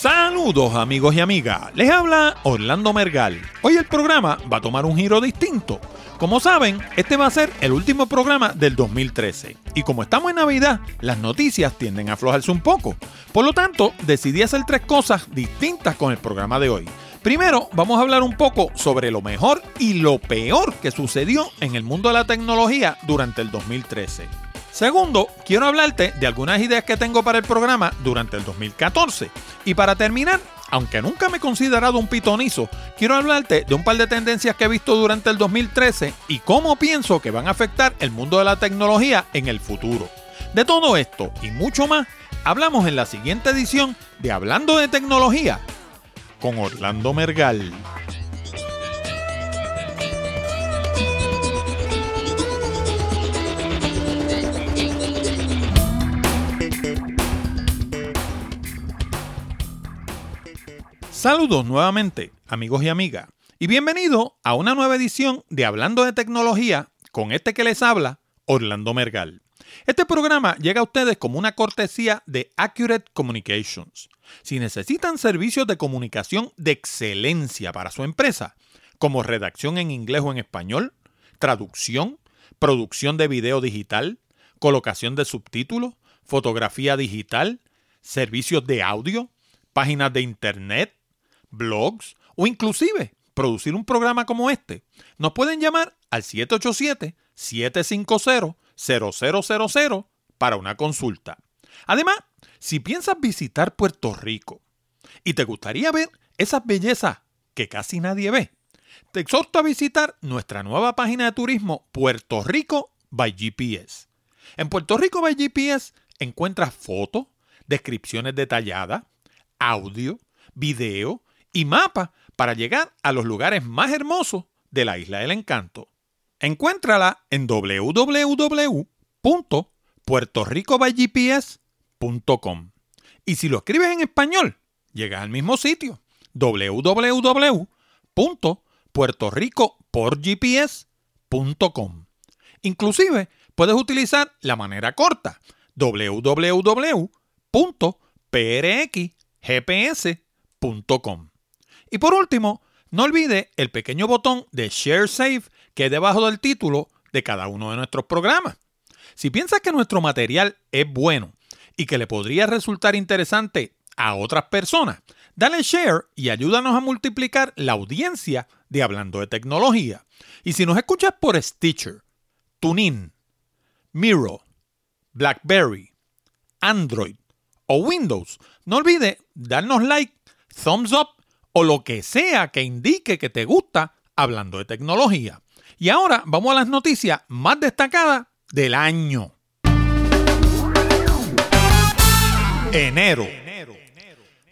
Saludos amigos y amigas, les habla Orlando Mergal. Hoy el programa va a tomar un giro distinto. Como saben, este va a ser el último programa del 2013 y como estamos en Navidad, las noticias tienden a aflojarse un poco. Por lo tanto, decidí hacer tres cosas distintas con el programa de hoy. Primero, vamos a hablar un poco sobre lo mejor y lo peor que sucedió en el mundo de la tecnología durante el 2013. Segundo, quiero hablarte de algunas ideas que tengo para el programa durante el 2014. Y para terminar, aunque nunca me he considerado un pitonizo, quiero hablarte de un par de tendencias que he visto durante el 2013 y cómo pienso que van a afectar el mundo de la tecnología en el futuro. De todo esto y mucho más, hablamos en la siguiente edición de Hablando de Tecnología con Orlando Mergal. Saludos nuevamente, amigos y amigas, y bienvenido a una nueva edición de Hablando de Tecnología con este que les habla, Orlando Mergal. Este programa llega a ustedes como una cortesía de Accurate Communications. Si necesitan servicios de comunicación de excelencia para su empresa, como redacción en inglés o en español, traducción, producción de video digital, colocación de subtítulos, fotografía digital, servicios de audio, páginas de internet, blogs o inclusive producir un programa como este, nos pueden llamar al 787-750-0000 para una consulta. Además, si piensas visitar Puerto Rico y te gustaría ver esas bellezas que casi nadie ve, te exhorto a visitar nuestra nueva página de turismo Puerto Rico by GPS. En Puerto Rico by GPS encuentras fotos, descripciones detalladas, audio, video y mapa para llegar a los lugares más hermosos de la Isla del Encanto. Encuéntrala en www.puertoricobygps.com. Y si lo escribes en español, llegas al mismo sitio www.puertorricoporgps.com. Inclusive puedes utilizar la manera corta www.prxgps.com. Y por último, no olvide el pequeño botón de Share Save que hay debajo del título de cada uno de nuestros programas. Si piensas que nuestro material es bueno y que le podría resultar interesante a otras personas, dale share y ayúdanos a multiplicar la audiencia de Hablando de Tecnología. Y si nos escuchas por Stitcher, TuneIn, Miro, BlackBerry, Android o Windows, no olvide darnos like, thumbs up o lo que sea que indique que te gusta hablando de tecnología. Y ahora vamos a las noticias más destacadas del año. Enero.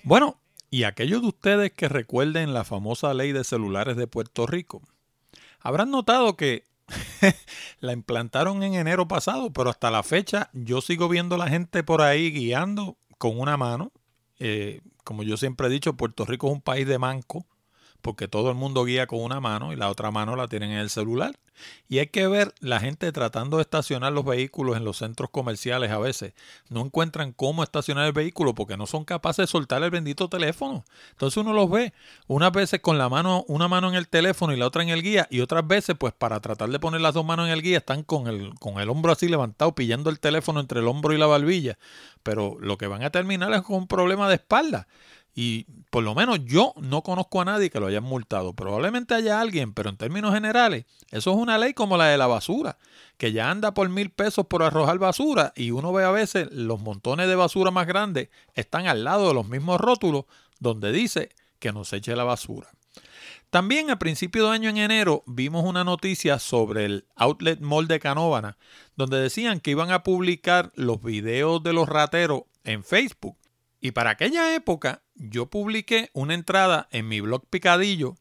Bueno, y aquellos de ustedes que recuerden la famosa ley de celulares de Puerto Rico, habrán notado que la implantaron en enero pasado, pero hasta la fecha yo sigo viendo la gente por ahí guiando con una mano. Eh, como yo siempre he dicho, Puerto Rico es un país de manco porque todo el mundo guía con una mano y la otra mano la tienen en el celular. Y hay que ver la gente tratando de estacionar los vehículos en los centros comerciales a veces. No encuentran cómo estacionar el vehículo porque no son capaces de soltar el bendito teléfono. Entonces uno los ve unas veces con la mano, una mano en el teléfono y la otra en el guía y otras veces pues para tratar de poner las dos manos en el guía están con el, con el hombro así levantado pillando el teléfono entre el hombro y la barbilla. Pero lo que van a terminar es con un problema de espalda. Y por lo menos yo no conozco a nadie que lo hayan multado. Probablemente haya alguien, pero en términos generales, eso es una ley como la de la basura, que ya anda por mil pesos por arrojar basura y uno ve a veces los montones de basura más grandes están al lado de los mismos rótulos donde dice que no se eche la basura. También a principio de año en enero vimos una noticia sobre el Outlet Mall de Canóvana, donde decían que iban a publicar los videos de los rateros en Facebook. Y para aquella época yo publiqué una entrada en mi blog Picadillo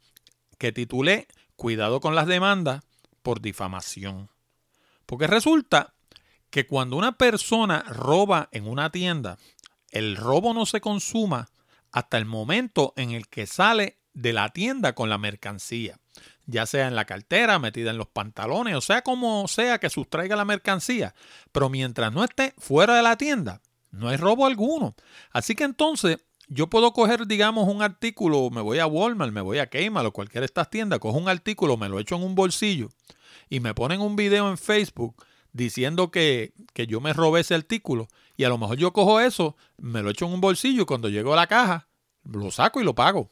que titulé Cuidado con las demandas por difamación. Porque resulta que cuando una persona roba en una tienda, el robo no se consuma hasta el momento en el que sale de la tienda con la mercancía, ya sea en la cartera, metida en los pantalones, o sea como sea que sustraiga la mercancía, pero mientras no esté fuera de la tienda, no hay robo alguno. Así que entonces yo puedo coger, digamos, un artículo, me voy a Walmart, me voy a Kmart o cualquiera de estas tiendas, cojo un artículo, me lo echo en un bolsillo y me ponen un video en Facebook diciendo que, que yo me robé ese artículo y a lo mejor yo cojo eso, me lo echo en un bolsillo y cuando llego a la caja, lo saco y lo pago.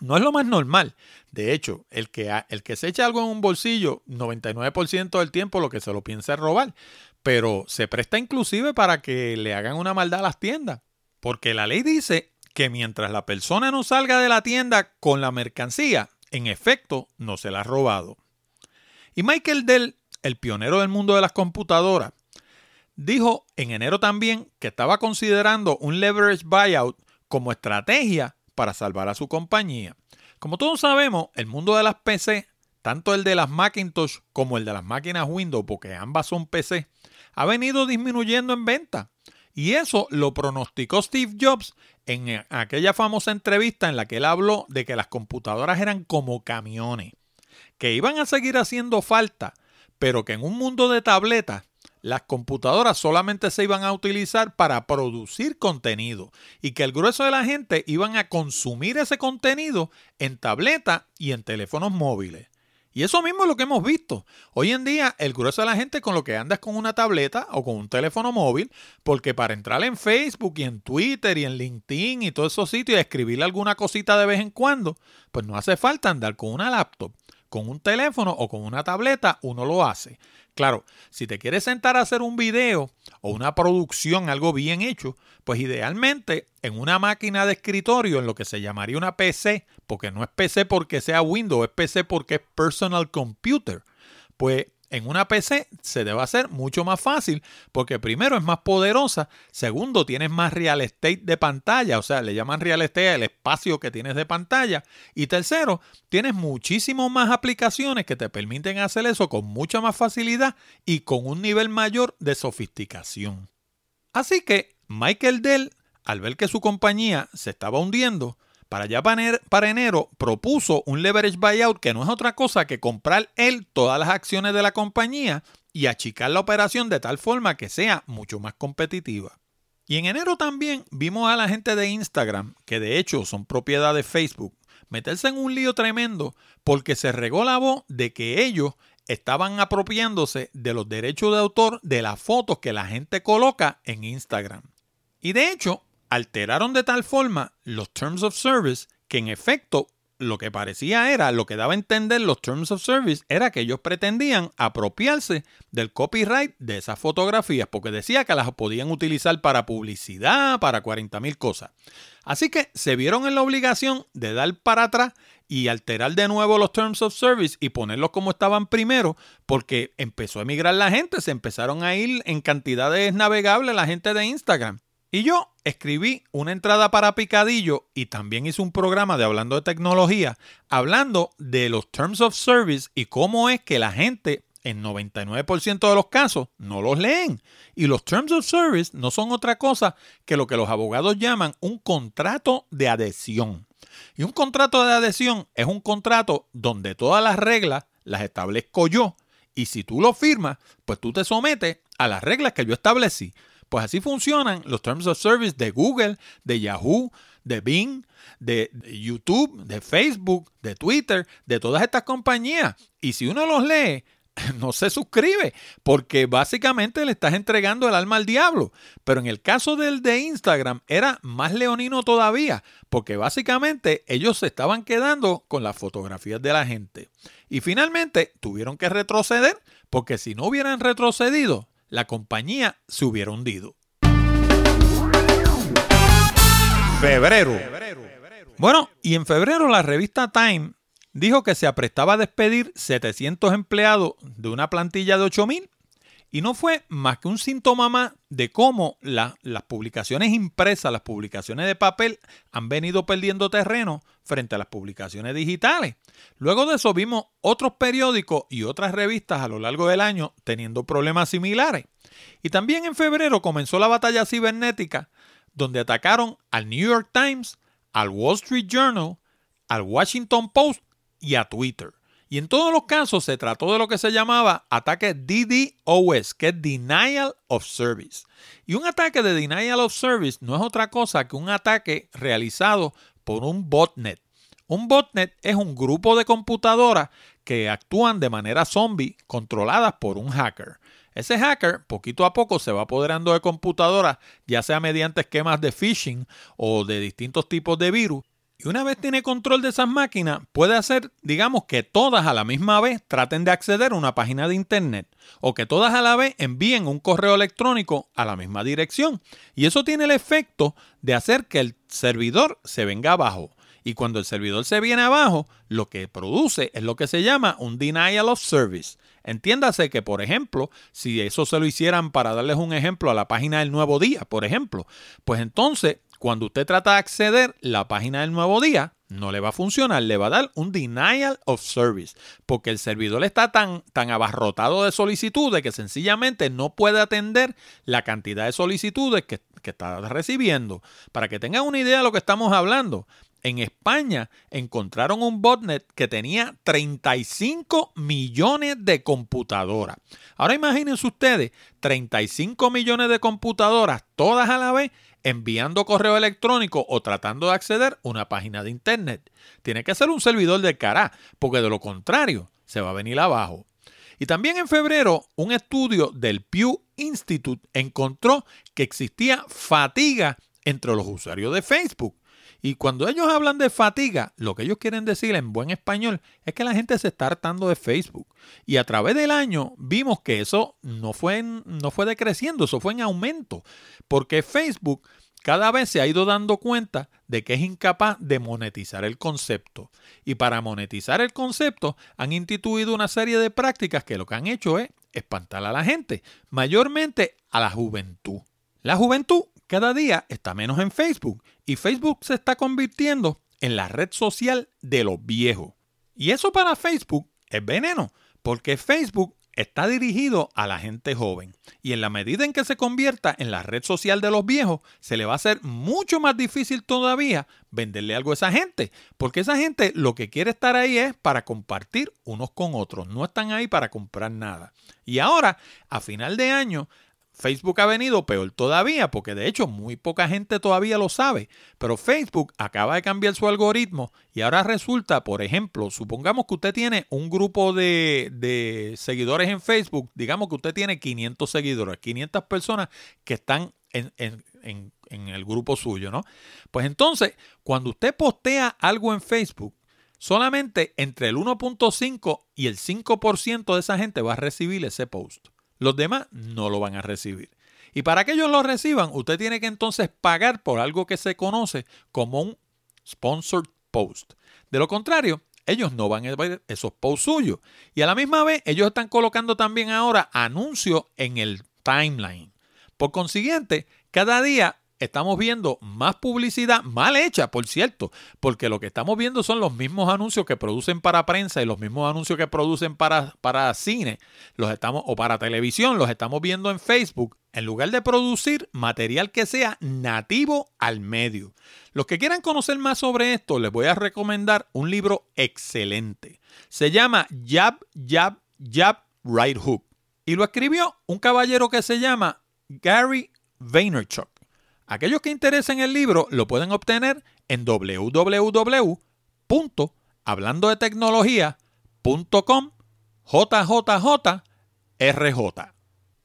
No es lo más normal. De hecho, el que, el que se echa algo en un bolsillo, 99% del tiempo lo que se lo piensa es robar. Pero se presta inclusive para que le hagan una maldad a las tiendas. Porque la ley dice que mientras la persona no salga de la tienda con la mercancía, en efecto, no se la ha robado. Y Michael Dell, el pionero del mundo de las computadoras, dijo en enero también que estaba considerando un leverage buyout como estrategia para salvar a su compañía. Como todos sabemos, el mundo de las PC, tanto el de las Macintosh como el de las máquinas Windows, porque ambas son PC, ha venido disminuyendo en venta. Y eso lo pronosticó Steve Jobs en aquella famosa entrevista en la que él habló de que las computadoras eran como camiones, que iban a seguir haciendo falta, pero que en un mundo de tabletas las computadoras solamente se iban a utilizar para producir contenido y que el grueso de la gente iban a consumir ese contenido en tableta y en teléfonos móviles. Y eso mismo es lo que hemos visto. Hoy en día el grueso de la gente con lo que anda es con una tableta o con un teléfono móvil, porque para entrar en Facebook y en Twitter y en LinkedIn y todos esos sitios y escribirle alguna cosita de vez en cuando, pues no hace falta andar con una laptop. Con un teléfono o con una tableta uno lo hace. Claro, si te quieres sentar a hacer un video o una producción, algo bien hecho, pues idealmente en una máquina de escritorio, en lo que se llamaría una PC, porque no es PC porque sea Windows, es PC porque es Personal Computer, pues en una PC se debe hacer mucho más fácil porque primero es más poderosa, segundo tienes más real estate de pantalla, o sea, le llaman real estate el espacio que tienes de pantalla y tercero, tienes muchísimas más aplicaciones que te permiten hacer eso con mucha más facilidad y con un nivel mayor de sofisticación. Así que Michael Dell, al ver que su compañía se estaba hundiendo, para ya para enero propuso un leverage buyout que no es otra cosa que comprar él todas las acciones de la compañía y achicar la operación de tal forma que sea mucho más competitiva. Y en enero también vimos a la gente de Instagram, que de hecho son propiedad de Facebook, meterse en un lío tremendo porque se regó la voz de que ellos estaban apropiándose de los derechos de autor de las fotos que la gente coloca en Instagram. Y de hecho, alteraron de tal forma los Terms of Service que en efecto lo que parecía era, lo que daba a entender los Terms of Service era que ellos pretendían apropiarse del copyright de esas fotografías, porque decía que las podían utilizar para publicidad, para 40 mil cosas. Así que se vieron en la obligación de dar para atrás y alterar de nuevo los Terms of Service y ponerlos como estaban primero, porque empezó a emigrar la gente, se empezaron a ir en cantidades navegables la gente de Instagram. Y yo escribí una entrada para Picadillo y también hice un programa de hablando de tecnología, hablando de los Terms of Service y cómo es que la gente en 99% de los casos no los leen. Y los Terms of Service no son otra cosa que lo que los abogados llaman un contrato de adhesión. Y un contrato de adhesión es un contrato donde todas las reglas las establezco yo. Y si tú lo firmas, pues tú te sometes a las reglas que yo establecí. Pues así funcionan los Terms of Service de Google, de Yahoo, de Bing, de YouTube, de Facebook, de Twitter, de todas estas compañías. Y si uno los lee, no se suscribe, porque básicamente le estás entregando el alma al diablo. Pero en el caso del de Instagram era más leonino todavía, porque básicamente ellos se estaban quedando con las fotografías de la gente. Y finalmente tuvieron que retroceder, porque si no hubieran retrocedido, la compañía se hubiera hundido. Febrero. Bueno, y en febrero la revista Time dijo que se aprestaba a despedir 700 empleados de una plantilla de 8000 y no fue más que un síntoma más de cómo las publicaciones impresas, las publicaciones de papel han venido perdiendo terreno frente a las publicaciones digitales. Luego de eso vimos otros periódicos y otras revistas a lo largo del año teniendo problemas similares. Y también en febrero comenzó la batalla cibernética donde atacaron al New York Times, al Wall Street Journal, al Washington Post y a Twitter. Y en todos los casos se trató de lo que se llamaba ataque DDoS, que es Denial of Service. Y un ataque de Denial of Service no es otra cosa que un ataque realizado por un botnet. Un botnet es un grupo de computadoras que actúan de manera zombie controladas por un hacker. Ese hacker poquito a poco se va apoderando de computadoras, ya sea mediante esquemas de phishing o de distintos tipos de virus, y una vez tiene control de esas máquinas, puede hacer, digamos, que todas a la misma vez traten de acceder a una página de Internet o que todas a la vez envíen un correo electrónico a la misma dirección. Y eso tiene el efecto de hacer que el servidor se venga abajo. Y cuando el servidor se viene abajo, lo que produce es lo que se llama un denial of service. Entiéndase que, por ejemplo, si eso se lo hicieran para darles un ejemplo a la página del nuevo día, por ejemplo, pues entonces cuando usted trata de acceder la página del nuevo día, no le va a funcionar, le va a dar un denial of service, porque el servidor está tan, tan abarrotado de solicitudes que sencillamente no puede atender la cantidad de solicitudes que, que está recibiendo. Para que tengan una idea de lo que estamos hablando, en España encontraron un botnet que tenía 35 millones de computadoras. Ahora imagínense ustedes, 35 millones de computadoras, todas a la vez, enviando correo electrónico o tratando de acceder a una página de internet. Tiene que ser un servidor de cara, porque de lo contrario se va a venir abajo. Y también en febrero, un estudio del Pew Institute encontró que existía fatiga entre los usuarios de Facebook. Y cuando ellos hablan de fatiga, lo que ellos quieren decir en buen español es que la gente se está hartando de Facebook. Y a través del año vimos que eso no fue, no fue decreciendo, eso fue en aumento. Porque Facebook cada vez se ha ido dando cuenta de que es incapaz de monetizar el concepto. Y para monetizar el concepto han instituido una serie de prácticas que lo que han hecho es espantar a la gente, mayormente a la juventud. La juventud cada día está menos en Facebook y Facebook se está convirtiendo en la red social de los viejos. Y eso para Facebook es veneno, porque Facebook está dirigido a la gente joven. Y en la medida en que se convierta en la red social de los viejos, se le va a hacer mucho más difícil todavía venderle algo a esa gente. Porque esa gente lo que quiere estar ahí es para compartir unos con otros. No están ahí para comprar nada. Y ahora, a final de año, Facebook ha venido peor todavía, porque de hecho muy poca gente todavía lo sabe, pero Facebook acaba de cambiar su algoritmo y ahora resulta, por ejemplo, supongamos que usted tiene un grupo de, seguidores en Facebook, digamos que usted tiene 500 seguidores, 500 personas que están en, en el grupo suyo, ¿no? Pues entonces, cuando usted postea algo en Facebook, solamente entre el 1.5 y el 5% de esa gente va a recibir ese post. Los demás no lo van a recibir. Y para que ellos lo reciban, usted tiene que entonces pagar por algo que se conoce como un sponsored post. De lo contrario, ellos no van a ver esos posts suyos. Y a la misma vez, ellos están colocando también ahora anuncios en el timeline. Por consiguiente, cada día estamos viendo más publicidad mal hecha, por cierto, porque lo que estamos viendo son los mismos anuncios que producen para prensa y los mismos anuncios que producen para, para cine los estamos, o para televisión, los estamos viendo en Facebook, en lugar de producir material que sea nativo al medio. Los que quieran conocer más sobre esto, les voy a recomendar un libro excelente. Se llama Jab, Jab, Jab, Right Hook. Y lo escribió un caballero que se llama Gary Vaynerchuk. Aquellos que interesen el libro lo pueden obtener en www.hablandodetecnología.com JJJRJ.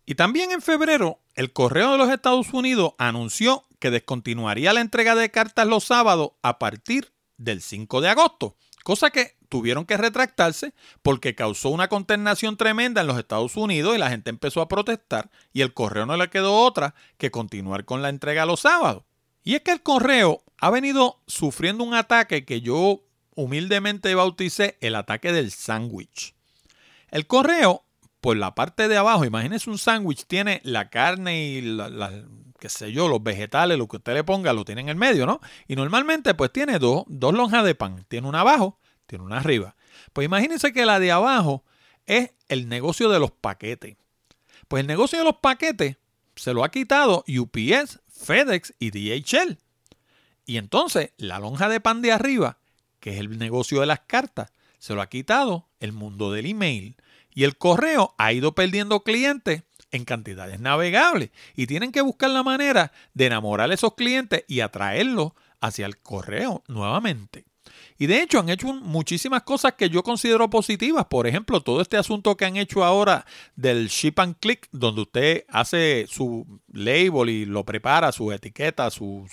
Y también en febrero, el Correo de los Estados Unidos anunció que descontinuaría la entrega de cartas los sábados a partir del 5 de agosto, cosa que tuvieron que retractarse porque causó una consternación tremenda en los Estados Unidos y la gente empezó a protestar y el correo no le quedó otra que continuar con la entrega los sábados. Y es que el correo ha venido sufriendo un ataque que yo humildemente bauticé el ataque del sándwich. El correo, por la parte de abajo, imagínese un sándwich, tiene la carne y la, qué sé yo, los vegetales, lo que usted le ponga, lo tiene en el medio, ¿no? Y normalmente pues tiene dos, dos lonjas de pan. Tiene una abajo tiene una arriba. Pues imagínense que la de abajo es el negocio de los paquetes. Pues el negocio de los paquetes se lo ha quitado UPS, FedEx y DHL. Y entonces la lonja de pan de arriba, que es el negocio de las cartas, se lo ha quitado el mundo del email y el correo ha ido perdiendo clientes en cantidades navegables y tienen que buscar la manera de enamorar a esos clientes y atraerlos hacia el correo nuevamente. Y de hecho han hecho muchísimas cosas que yo considero positivas. Por ejemplo, todo este asunto que han hecho ahora del ship and click, donde usted hace su label y lo prepara, su etiqueta, su,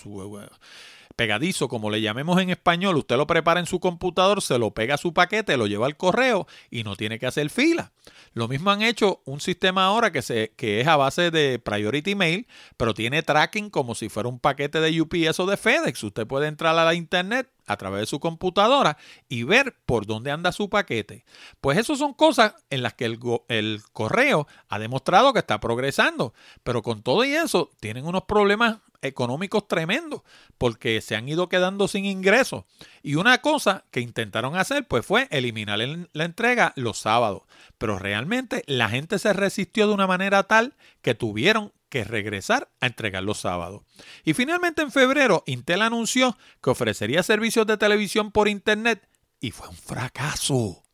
pegadizo, como le llamemos en español, usted lo prepara en su computador, se lo pega a su paquete, lo lleva al correo y no tiene que hacer fila. Lo mismo han hecho un sistema ahora que, se, que es a base de Priority Mail, pero tiene tracking como si fuera un paquete de UPS o de FedEx. Usted puede entrar a la internet a través de su computadora y ver por dónde anda su paquete. Pues eso son cosas en las que el, el, correo ha demostrado que está progresando, pero con todo y eso tienen unos problemas económicos tremendos porque se han ido quedando sin ingresos. Y una cosa que intentaron hacer pues fue eliminar la entrega los sábados. Pero realmente la gente se resistió de una manera tal que tuvieron que regresar a entregar los sábados. Y finalmente en febrero Intel anunció que ofrecería servicios de televisión por Internet y fue un fracaso.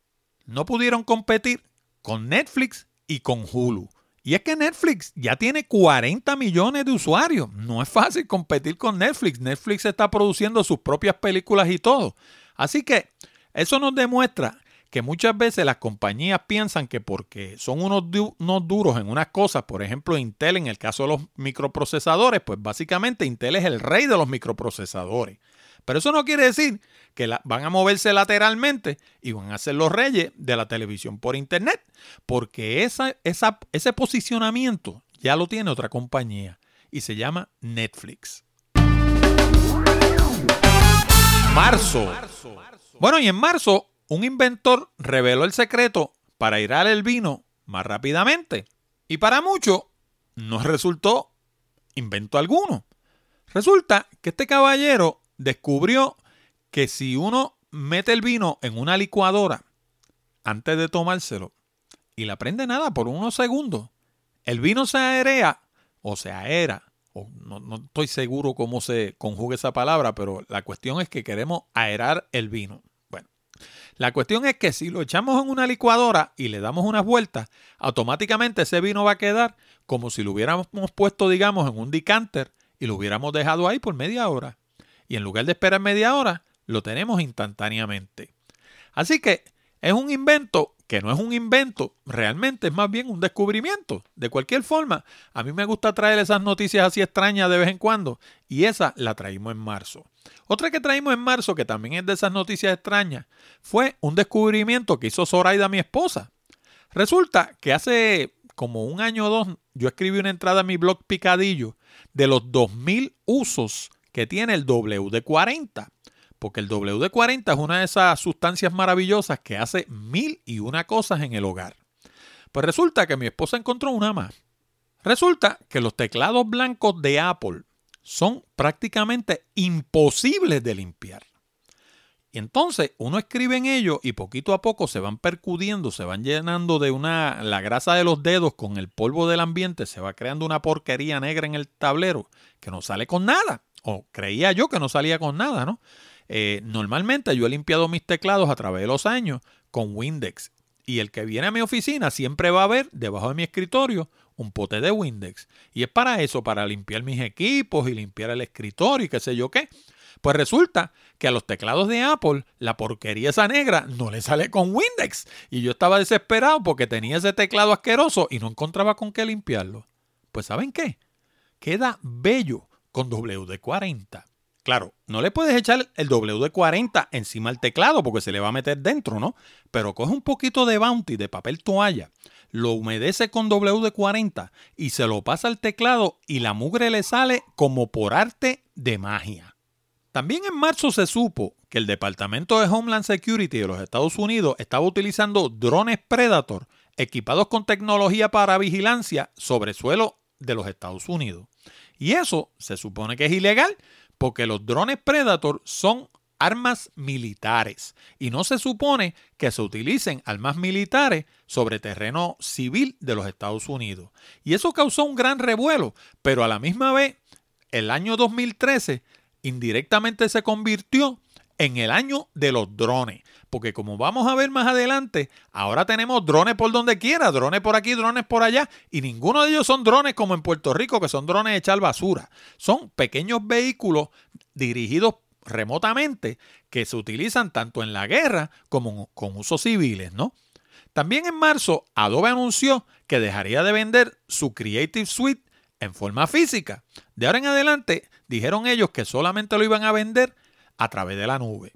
No pudieron competir con Netflix y con Hulu. Y es que Netflix ya tiene 40 millones de usuarios. No es fácil competir con Netflix. Netflix está produciendo sus propias películas y todo. Así que eso nos demuestra que muchas veces las compañías piensan que porque son unos, unos, duros en unas cosas, por ejemplo Intel en el caso de los microprocesadores, pues básicamente Intel es el rey de los microprocesadores. Pero eso no quiere decir que van a moverse lateralmente y van a ser los reyes de la televisión por Internet, porque ese posicionamiento ya lo tiene otra compañía y se llama Netflix. Marzo. Bueno, y en marzo un inventor reveló el secreto para irar el vino más rápidamente. Y para muchos no resultó invento alguno. Resulta que este caballero descubrió que si uno mete el vino en una licuadora antes de tomárselo y la prende nada por unos segundos, el vino se aerea o se aera, o no, no estoy seguro cómo se conjuga esa palabra, pero la cuestión es que queremos aerar el vino. Bueno, la cuestión es que si lo echamos en una licuadora y le damos unas vueltas, automáticamente ese vino va a quedar como si lo hubiéramos puesto, digamos, en un decanter y lo hubiéramos dejado ahí por media hora y en lugar de esperar media hora, lo tenemos instantáneamente. Así que es un invento que no es un invento, realmente es más bien un descubrimiento. De cualquier forma, a mí me gusta traer esas noticias así extrañas de vez en cuando y esa la traímos en marzo. Otra que traímos en marzo, que también es de esas noticias extrañas, fue un descubrimiento que hizo Zoraida, mi esposa. Resulta que hace como un año o dos yo escribí una entrada en mi blog Picadillo de los 2000 usos que tiene el WD-40. Porque el WD-40 es una de esas sustancias maravillosas que hace mil y una cosas en el hogar. Pues resulta que mi esposa encontró una más. Resulta que los teclados blancos de Apple son prácticamente imposibles de limpiar. Y entonces uno escribe en ellos y poquito a poco se van percudiendo, se van llenando de una la grasa de los dedos con el polvo del ambiente, se va creando una porquería negra en el tablero que no sale con nada o creía yo que no salía con nada, ¿no? Eh, normalmente yo he limpiado mis teclados a través de los años con Windex. Y el que viene a mi oficina siempre va a ver debajo de mi escritorio un pote de Windex. Y es para eso, para limpiar mis equipos y limpiar el escritorio y qué sé yo qué. Pues resulta que a los teclados de Apple la porquería esa negra no le sale con Windex. Y yo estaba desesperado porque tenía ese teclado asqueroso y no encontraba con qué limpiarlo. Pues ¿saben qué? Queda bello con WD-40. Claro, no le puedes echar el WD-40 encima del teclado porque se le va a meter dentro, ¿no? Pero coge un poquito de Bounty, de papel toalla, lo humedece con WD-40 y se lo pasa al teclado y la mugre le sale como por arte de magia. También en marzo se supo que el Departamento de Homeland Security de los Estados Unidos estaba utilizando drones Predator equipados con tecnología para vigilancia sobre suelo de los Estados Unidos. Y eso se supone que es ilegal porque los drones Predator son armas militares y no se supone que se utilicen armas militares sobre terreno civil de los Estados Unidos. Y eso causó un gran revuelo, pero a la misma vez, el año 2013 indirectamente se convirtió en el año de los drones. Porque como vamos a ver más adelante, ahora tenemos drones por donde quiera, drones por aquí, drones por allá, y ninguno de ellos son drones como en Puerto Rico, que son drones de echar basura. Son pequeños vehículos dirigidos remotamente que se utilizan tanto en la guerra como con usos civiles, ¿no? También en marzo, Adobe anunció que dejaría de vender su Creative Suite en forma física. De ahora en adelante, dijeron ellos que solamente lo iban a vender a través de la nube.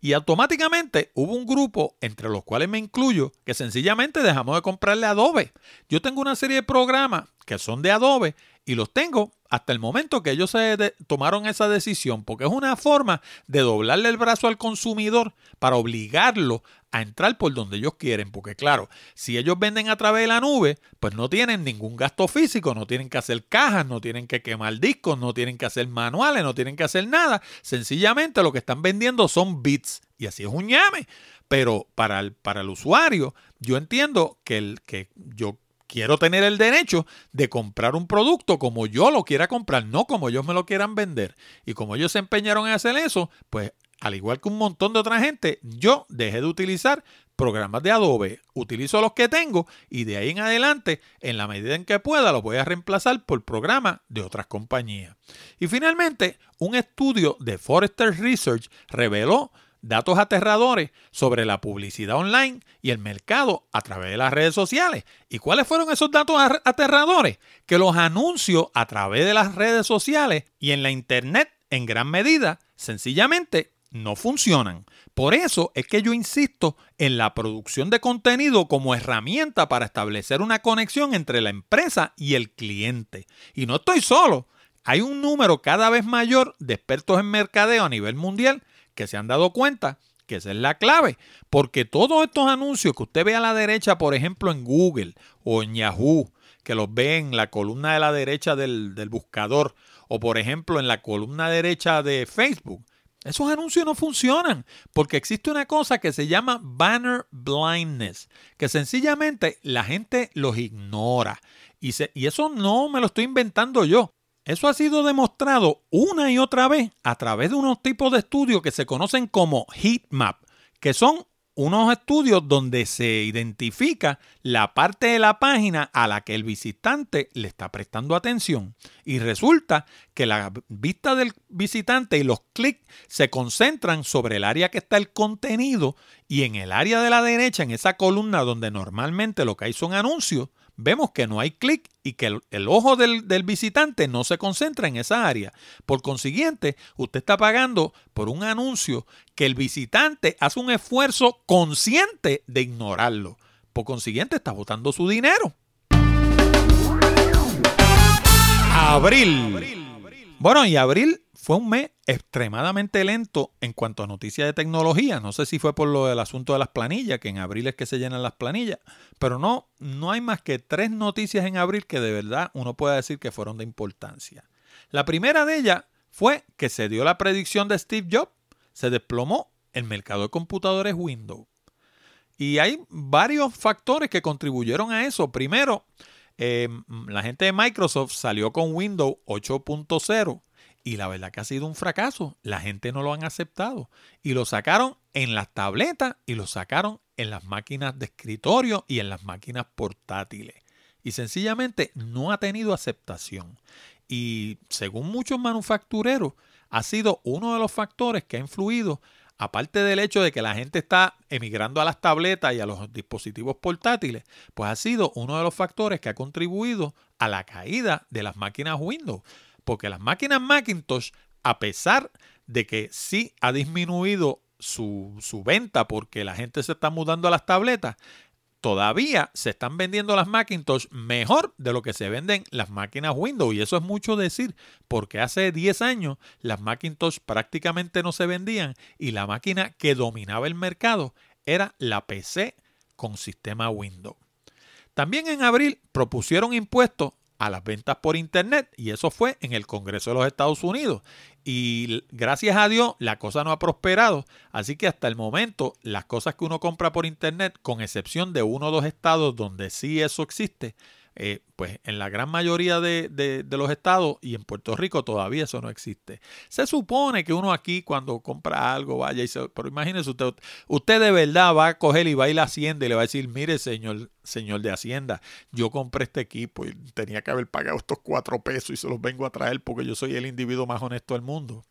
Y automáticamente hubo un grupo, entre los cuales me incluyo, que sencillamente dejamos de comprarle Adobe. Yo tengo una serie de programas que son de Adobe y los tengo hasta el momento que ellos se tomaron esa decisión, porque es una forma de doblarle el brazo al consumidor para obligarlo a entrar por donde ellos quieren, porque claro, si ellos venden a través de la nube, pues no tienen ningún gasto físico, no tienen que hacer cajas, no tienen que quemar discos, no tienen que hacer manuales, no tienen que hacer nada, sencillamente lo que están vendiendo son bits y así es un llame. Pero para el, para el usuario, yo entiendo que, el, que yo quiero tener el derecho de comprar un producto como yo lo quiera comprar, no como ellos me lo quieran vender. Y como ellos se empeñaron en hacer eso, pues al igual que un montón de otra gente, yo dejé de utilizar programas de Adobe. Utilizo los que tengo y de ahí en adelante, en la medida en que pueda, los voy a reemplazar por programas de otras compañías. Y finalmente, un estudio de Forrester Research reveló datos aterradores sobre la publicidad online y el mercado a través de las redes sociales. ¿Y cuáles fueron esos datos aterradores? Que los anuncios a través de las redes sociales y en la internet en gran medida sencillamente no funcionan. Por eso es que yo insisto en la producción de contenido como herramienta para establecer una conexión entre la empresa y el cliente. Y no estoy solo. Hay un número cada vez mayor de expertos en mercadeo a nivel mundial que se han dado cuenta que esa es la clave, porque todos estos anuncios que usted ve a la derecha, por ejemplo, en Google o en Yahoo, que los ve en la columna de la derecha del, del buscador, o por ejemplo en la columna derecha de Facebook, esos anuncios no funcionan porque existe una cosa que se llama banner blindness, que sencillamente la gente los ignora. Y, y, eso no me lo estoy inventando yo. Eso ha sido demostrado una y otra vez a través de unos tipos de estudios que se conocen como heatmap, que son unos estudios donde se identifica la parte de la página a la que el visitante le está prestando atención. Y resulta que la vista del visitante y los clics se concentran sobre el área que está el contenido y en el área de la derecha, en esa columna donde normalmente lo que hay son anuncios, vemos que no hay clic y que el, ojo del, del, visitante no se concentra en esa área. Por consiguiente, usted está pagando por un anuncio que el visitante hace un esfuerzo consciente de ignorarlo. Por consiguiente, está botando su dinero. Abril. Bueno, y abril fue un mes extremadamente lento en cuanto a noticias de tecnología. No sé si fue por lo del asunto de las planillas, que en abril es que se llenan las planillas, pero no, no hay más que tres noticias en abril que de verdad uno puede decir que fueron de importancia. La primera de ellas fue que se dio la predicción de Steve Jobs, se desplomó el mercado de computadores Windows. Y hay varios factores que contribuyeron a eso. Primero, eh, la gente de Microsoft salió con Windows 8.0 y la verdad que ha sido un fracaso. La gente no lo han aceptado. Y lo sacaron en las tabletas y lo sacaron en las máquinas de escritorio y en las máquinas portátiles. Y sencillamente no ha tenido aceptación. Y según muchos manufactureros, ha sido uno de los factores que ha influido, aparte del hecho de que la gente está emigrando a las tabletas y a los dispositivos portátiles, pues ha sido uno de los factores que ha contribuido a la caída de las máquinas Windows. Porque las máquinas Macintosh, a pesar de que sí ha disminuido su, venta porque la gente se está mudando a las tabletas, todavía se están vendiendo las Macintosh mejor de lo que se venden las máquinas Windows. Y eso es mucho decir, porque hace 10 años las Macintosh prácticamente no se vendían y la máquina que dominaba el mercado era la PC con sistema Windows. También en abril propusieron impuestos a las ventas por Internet y eso fue en el Congreso de los Estados Unidos. Y gracias a Dios la cosa no ha prosperado, así que hasta el momento las cosas que uno compra por Internet, con excepción de uno o dos estados donde sí eso existe, eh, pues en la gran mayoría de, los estados y en Puerto Rico todavía eso no existe. Se supone que uno aquí cuando compra algo vaya y se... Pero imagínese usted, usted de verdad va a coger y va a ir a Hacienda y le va a decir, mire señor, señor de Hacienda, yo compré este equipo y tenía que haber pagado estos cuatro pesos y se los vengo a traer porque yo soy el individuo más honesto del mundo.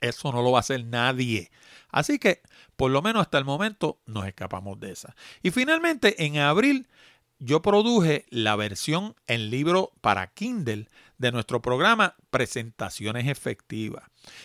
Eso no lo va a hacer nadie. Así que, por lo menos hasta el momento, nos escapamos de esa. Y finalmente, en abril yo produje la versión en libro para Kindle de nuestro programa Presentaciones Efectivas.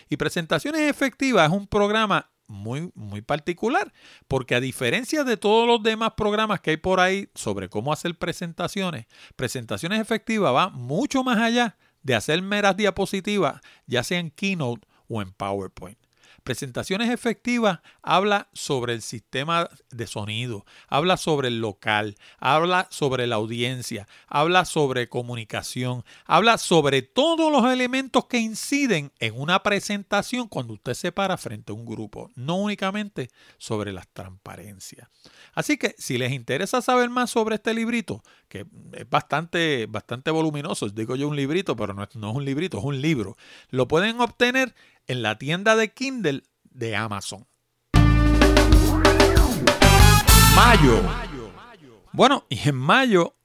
Y Presentaciones Efectivas es un programa muy, muy particular, porque a diferencia de todos los demás programas que hay por ahí sobre cómo hacer presentaciones, Presentaciones Efectivas va mucho más allá de hacer meras diapositivas, ya sea en Keynote o en PowerPoint. Presentaciones efectivas habla sobre el sistema de sonido, habla sobre el local, habla sobre la audiencia, habla sobre comunicación, habla sobre todos los elementos que inciden en una presentación cuando usted se para frente a un grupo, no únicamente sobre las transparencias. Así que si les interesa saber más sobre este librito, que es bastante, bastante voluminoso, digo yo un librito, pero no no es un librito, es un libro, lo pueden obtener en la tienda de Kindle de Amazon. Mayo. Bueno, y en mayo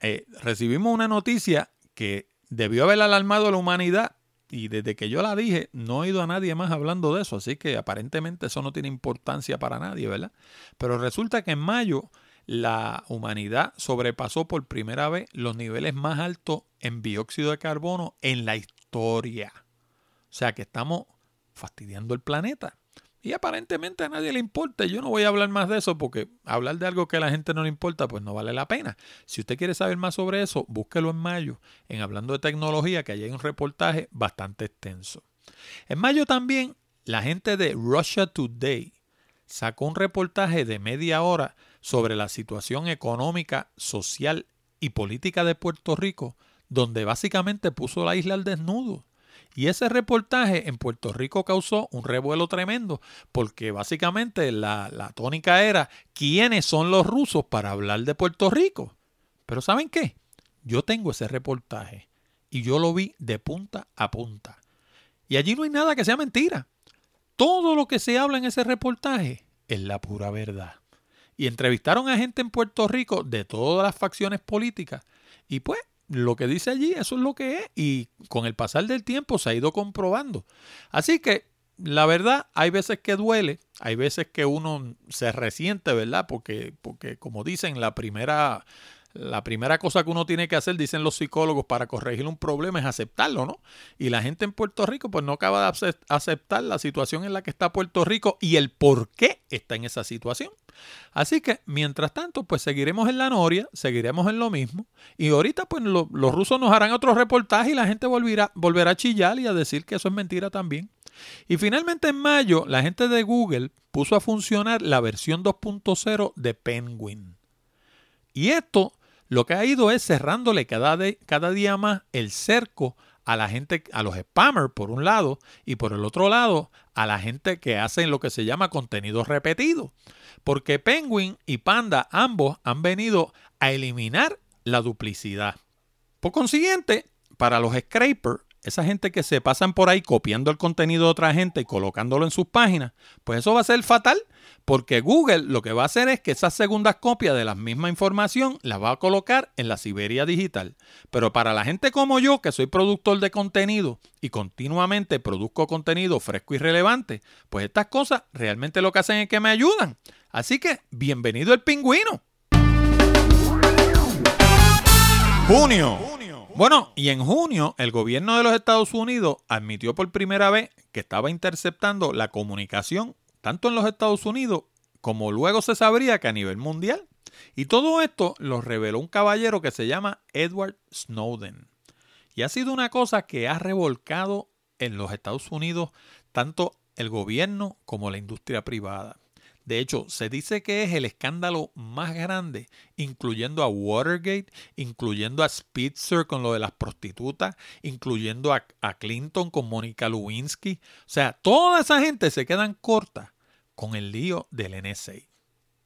eh, recibimos una noticia que debió haber alarmado a la humanidad y desde que yo la dije no he oído a nadie más hablando de eso, así que aparentemente eso no tiene importancia para nadie, ¿verdad? Pero resulta que en mayo la humanidad sobrepasó por primera vez los niveles más altos en dióxido de carbono en la historia. Sea que estamos fastidiando el planeta. Y aparentemente a nadie le importa. Yo no voy a hablar más de eso porque hablar de algo que a la gente no le importa, pues no vale la pena. Si usted quiere saber más sobre eso, búsquelo en mayo, en Hablando de Tecnología, que allí hay un reportaje bastante extenso. En mayo también, la gente de Russia Today sacó un reportaje de media hora sobre la situación económica, social y política de Puerto Rico, donde básicamente puso la isla al desnudo. Y ese reportaje en Puerto Rico causó un revuelo tremendo, porque básicamente la, tónica era quiénes son los rusos para hablar de Puerto Rico. Pero ¿saben qué? Yo tengo ese reportaje y yo lo vi de punta a punta. Y allí no hay nada que sea mentira. Todo lo que se habla en ese reportaje es la pura verdad. Y entrevistaron a gente en Puerto Rico de todas las facciones políticas. Y pues lo que dice allí, eso es lo que es. Y con el pasar del tiempo se ha ido comprobando. Así que la verdad, hay veces que duele, hay veces que uno se resiente, ¿verdad? Porque, porque como dicen, la primera la primera cosa que uno tiene que hacer, dicen los psicólogos, para corregir un problema es aceptarlo, ¿no? Y la gente en Puerto Rico pues no acaba de aceptar la situación en la que está Puerto Rico y el por qué está en esa situación. Así que, mientras tanto, pues seguiremos en la noria, seguiremos en lo mismo. Y ahorita, pues los rusos nos harán otro reportaje y la gente volverá, volverá a chillar y a decir que eso es mentira también. Y finalmente en mayo, la gente de Google puso a funcionar la versión 2.0 de Penguin. Y esto lo que ha ido es cerrándole cada, cada día más el cerco a la gente, a los spammers por un lado y por el otro lado a la gente que hacen lo que se llama contenido repetido. Porque Penguin y Panda ambos han venido a eliminar la duplicidad. Por consiguiente, para los scrapers, esa gente que se pasan por ahí copiando el contenido de otra gente y colocándolo en sus páginas, pues eso va a ser fatal porque Google lo que va a hacer es que esas segundas copias de la misma información las va a colocar en la Siberia digital. Pero para la gente como yo, que soy productor de contenido y continuamente produzco contenido fresco y relevante, pues estas cosas realmente lo que hacen es que me ayudan. Así que, bienvenido el pingüino. Junio. Bueno, y en junio el gobierno de los Estados Unidos admitió por primera vez que estaba interceptando la comunicación tanto en los Estados Unidos como luego se sabría que a nivel mundial. Y todo esto lo reveló un caballero que se llama Edward Snowden. Y ha sido una cosa que ha revolcado en los Estados Unidos tanto el gobierno como la industria privada. De hecho, se dice que es el escándalo más grande, incluyendo a Watergate, incluyendo a Spitzer con lo de las prostitutas, incluyendo a, Clinton con Mónica Lewinsky. O sea, toda esa gente se quedan corta con el lío del NSA.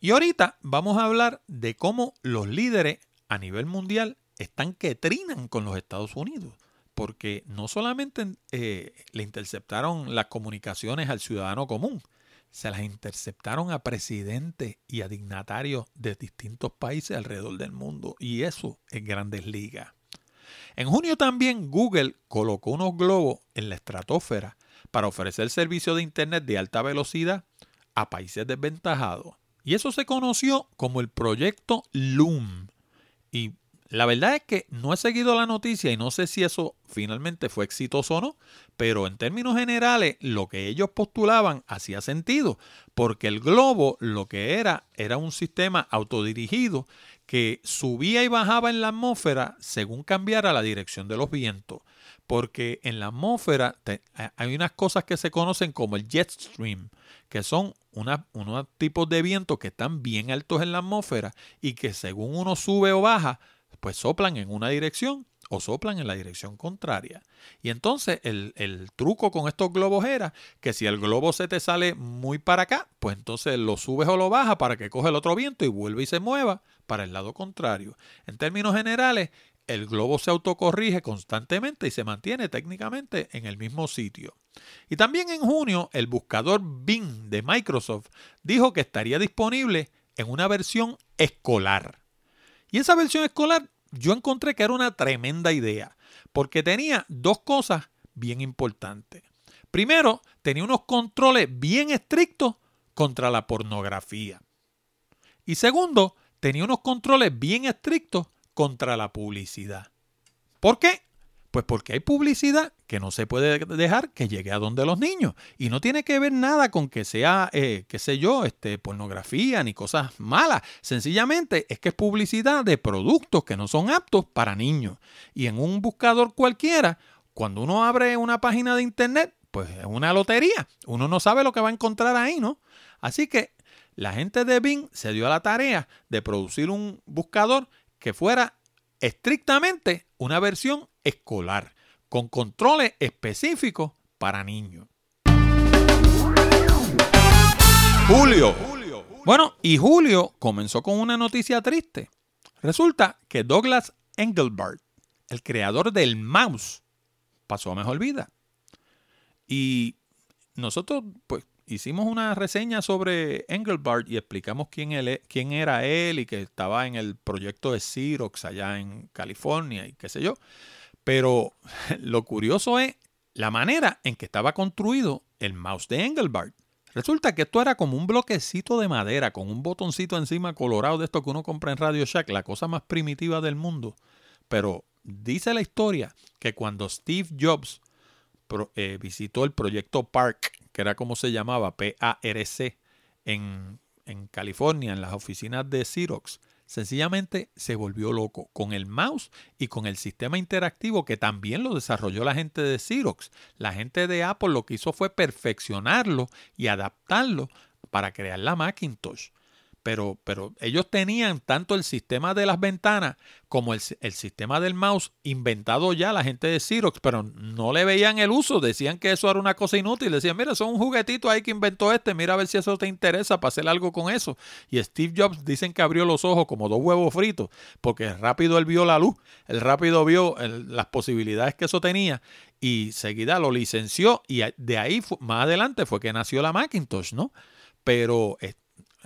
Y ahorita vamos a hablar de cómo los líderes a nivel mundial están que trinan con los Estados Unidos, porque no solamente eh, le interceptaron las comunicaciones al ciudadano común, se las interceptaron a presidentes y a dignatarios de distintos países alrededor del mundo, y eso es grandes ligas. En junio también Google colocó unos globos en la estratosfera para ofrecer servicio de Internet de alta velocidad a países desventajados. Y eso se conoció como el proyecto. Y la verdad es que no he seguido la noticia y no sé si eso finalmente fue exitoso o no, pero en términos generales lo que ellos postulaban hacía sentido, porque el globo lo que era era un sistema autodirigido que subía y bajaba en la atmósfera según cambiara la dirección de los vientos, porque en la atmósfera hay unas cosas que se conocen como el jet stream, que son unos tipos de vientos que están bien altos en la atmósfera y que según uno sube o baja, pues soplan en una dirección o soplan en la dirección contraria. Y entonces el, el, truco con estos globos era que si el globo se te sale muy para acá, pues entonces lo subes o lo bajas para que coge el otro viento y vuelve y se mueva para el lado contrario. En términos generales, el globo se autocorrige constantemente y se mantiene técnicamente en el mismo sitio. Y también en junio, el buscador Bing de Microsoft dijo que estaría disponible en una versión escolar. Y esa versión escolar yo encontré que era una tremenda idea, porque tenía dos cosas bien importantes. Primero, tenía unos controles bien estrictos contra la pornografía. Y segundo, tenía unos controles bien estrictos contra la publicidad. ¿Por qué? Pues porque hay publicidad que no se puede dejar que llegue a donde los niños. Y no tiene que ver nada con que sea, eh, qué sé yo, este, pornografía ni cosas malas. Sencillamente es que es publicidad de productos que no son aptos para niños. Y en un buscador cualquiera, cuando uno abre una página de internet, pues es una lotería. Uno no sabe lo que va a encontrar ahí, ¿no? Así que la gente de Bing se dio a la tarea de producir un buscador que fuera estrictamente una versión escolar, con controles específicos para niños. Julio. Bueno, y Julio comenzó con una noticia triste. Resulta que Douglas Engelbart, el creador del mouse, pasó a mejor vida. Y nosotros, pues, hicimos una reseña sobre Engelbart y explicamos quién, él, quién era él y que estaba en el proyecto de Xerox allá en California y qué sé yo. Pero lo curioso es la manera en que estaba construido el mouse de Engelbart. Resulta que esto era como un bloquecito de madera con un botoncito encima colorado de esto que uno compra en Radio Shack, la cosa más primitiva del mundo. Pero dice la historia que cuando Steve Jobs eh, visitó el proyecto Park que era como se llamaba, PARC, en, en California, en las oficinas de Xerox, sencillamente se volvió loco con el mouse y con el sistema interactivo que también lo desarrolló la gente de Xerox. La gente de Apple lo que hizo fue perfeccionarlo y adaptarlo para crear la Macintosh pero, pero ellos tenían tanto el sistema de las ventanas como el, sistema del mouse inventado ya la gente de Xerox, pero no le veían el uso, decían que eso era una cosa inútil, decían, mira, es un juguetito ahí que inventó este, mira a ver si eso te interesa para hacer algo con eso. Y Steve Jobs dicen que abrió los ojos como dos huevos fritos, porque rápido él vio la luz, él rápido vio las posibilidades que eso tenía y seguida lo licenció y de ahí más adelante fue que nació la Macintosh, ¿no? Pero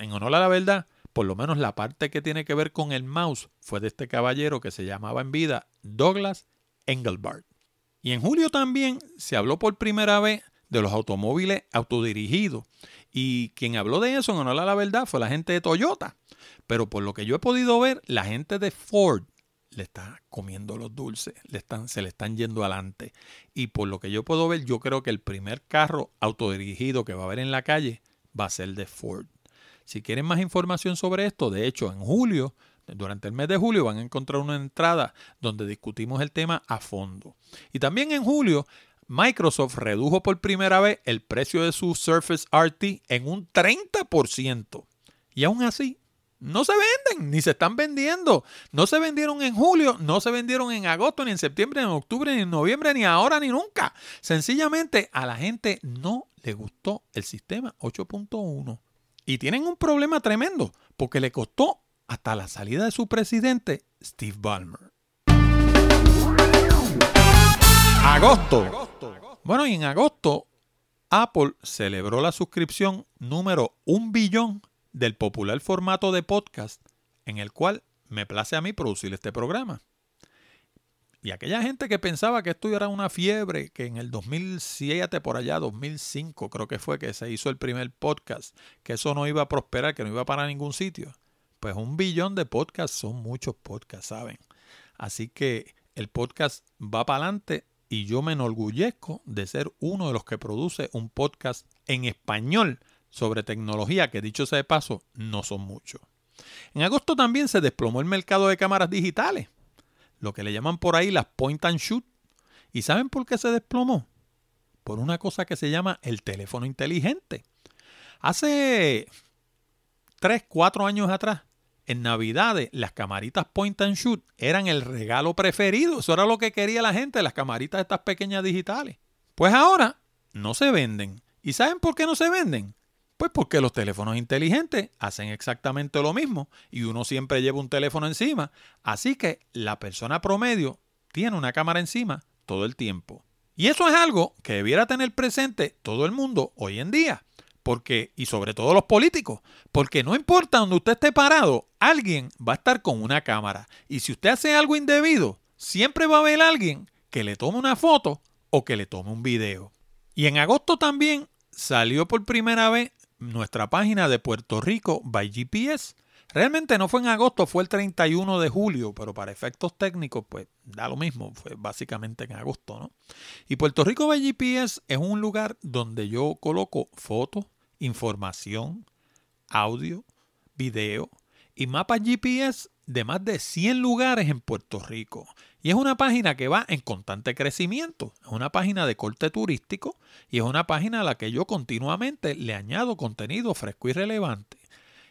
en honor a la verdad, por lo menos la parte que tiene que ver con el mouse fue de este caballero que se llamaba en vida Douglas Engelbart. Y en julio también se habló por primera vez de los automóviles autodirigidos. Y quien habló de eso, en honor a la verdad, fue la gente de Toyota. Pero por lo que yo he podido ver, la gente de Ford le está comiendo los dulces, le están, se le están yendo adelante. Y por lo que yo puedo ver, yo creo que el primer carro autodirigido que va a haber en la calle va a ser de Ford. Si quieren más información sobre esto, de hecho, en julio, durante el mes de julio, van a encontrar una entrada donde discutimos el tema a fondo. Y también en julio, Microsoft redujo por primera vez el precio de su Surface RT en un 30%. Y aún así, no se venden, ni se están vendiendo. No se vendieron en julio, no se vendieron en agosto, ni en septiembre, ni en octubre, ni en noviembre, ni ahora, ni nunca. Sencillamente a la gente no le gustó el sistema 8.1. Y tienen un problema tremendo, porque le costó hasta la salida de su presidente, Steve Ballmer. Agosto. Bueno, y en agosto, Apple celebró la suscripción número un billón del popular formato de podcast, en el cual me place a mí producir este programa. Y aquella gente que pensaba que esto era una fiebre, que en el 2007, por allá, 2005, creo que fue que se hizo el primer podcast, que eso no iba a prosperar, que no iba para ningún sitio. Pues un billón de podcasts son muchos podcasts, ¿saben? Así que el podcast va para adelante y yo me enorgullezco de ser uno de los que produce un podcast en español sobre tecnología, que dicho sea de paso, no son muchos. En agosto también se desplomó el mercado de cámaras digitales lo que le llaman por ahí las point and shoot. ¿Y saben por qué se desplomó? Por una cosa que se llama el teléfono inteligente. Hace 3, 4 años atrás, en Navidades, las camaritas point and shoot eran el regalo preferido. Eso era lo que quería la gente, las camaritas estas pequeñas digitales. Pues ahora no se venden. ¿Y saben por qué no se venden? Pues porque los teléfonos inteligentes hacen exactamente lo mismo y uno siempre lleva un teléfono encima. Así que la persona promedio tiene una cámara encima todo el tiempo. Y eso es algo que debiera tener presente todo el mundo hoy en día. Porque, y sobre todo los políticos, porque no importa donde usted esté parado, alguien va a estar con una cámara. Y si usted hace algo indebido, siempre va a haber alguien que le tome una foto o que le tome un video. Y en agosto también salió por primera vez nuestra página de Puerto Rico by GPS. Realmente no fue en agosto, fue el 31 de julio, pero para efectos técnicos, pues da lo mismo, fue básicamente en agosto, ¿no? Y Puerto Rico by GPS es un lugar donde yo coloco fotos, información, audio, video y mapas GPS de más de 100 lugares en Puerto Rico. Y es una página que va en constante crecimiento. Es una página de corte turístico y es una página a la que yo continuamente le añado contenido fresco y relevante.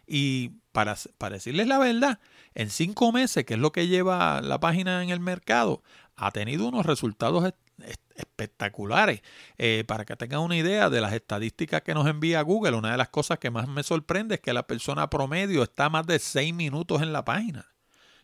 Y para, para decirles la verdad, en cinco meses, que es lo que lleva la página en el mercado, ha tenido unos resultados espectaculares. Eh, para que tengan una idea de las estadísticas que nos envía Google, una de las cosas que más me sorprende es que la persona promedio está más de seis minutos en la página.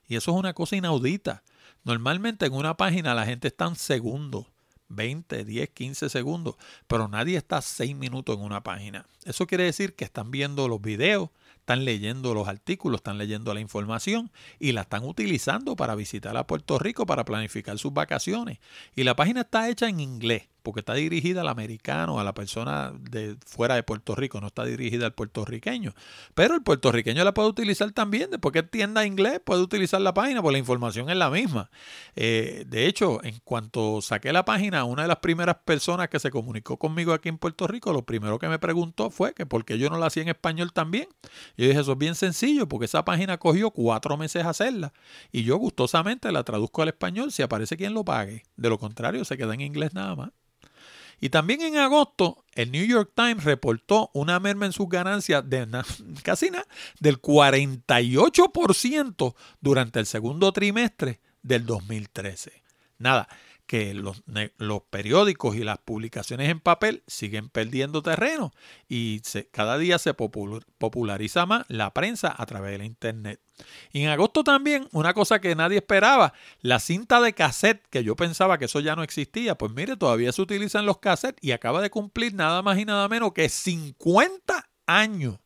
Y eso es una cosa inaudita. Normalmente en una página la gente está en segundos, 20, 10, 15 segundos, pero nadie está 6 minutos en una página. Eso quiere decir que están viendo los videos, están leyendo los artículos, están leyendo la información y la están utilizando para visitar a Puerto Rico para planificar sus vacaciones. Y la página está hecha en inglés porque está dirigida al americano, a la persona de fuera de Puerto Rico, no está dirigida al puertorriqueño. Pero el puertorriqueño la puede utilizar también, después que entienda inglés, puede utilizar la página, porque la información es la misma. Eh, de hecho, en cuanto saqué la página, una de las primeras personas que se comunicó conmigo aquí en Puerto Rico, lo primero que me preguntó fue que por qué yo no la hacía en español también. Yo dije, eso es bien sencillo, porque esa página cogió cuatro meses hacerla y yo gustosamente la traduzco al español si aparece quien lo pague. De lo contrario, se queda en inglés nada más. Y también en agosto, el New York Times reportó una merma en sus ganancias de casi nada, del 48% durante el segundo trimestre del 2013. Nada, que los, periódicos y las publicaciones en papel siguen perdiendo terreno y cada día se populariza más la prensa a través de internet. Y en agosto también, una cosa que nadie esperaba, la cinta de cassette, que yo pensaba que eso ya no existía, pues mire, todavía se utilizan los cassettes y acaba de cumplir nada más y nada menos que 50 años.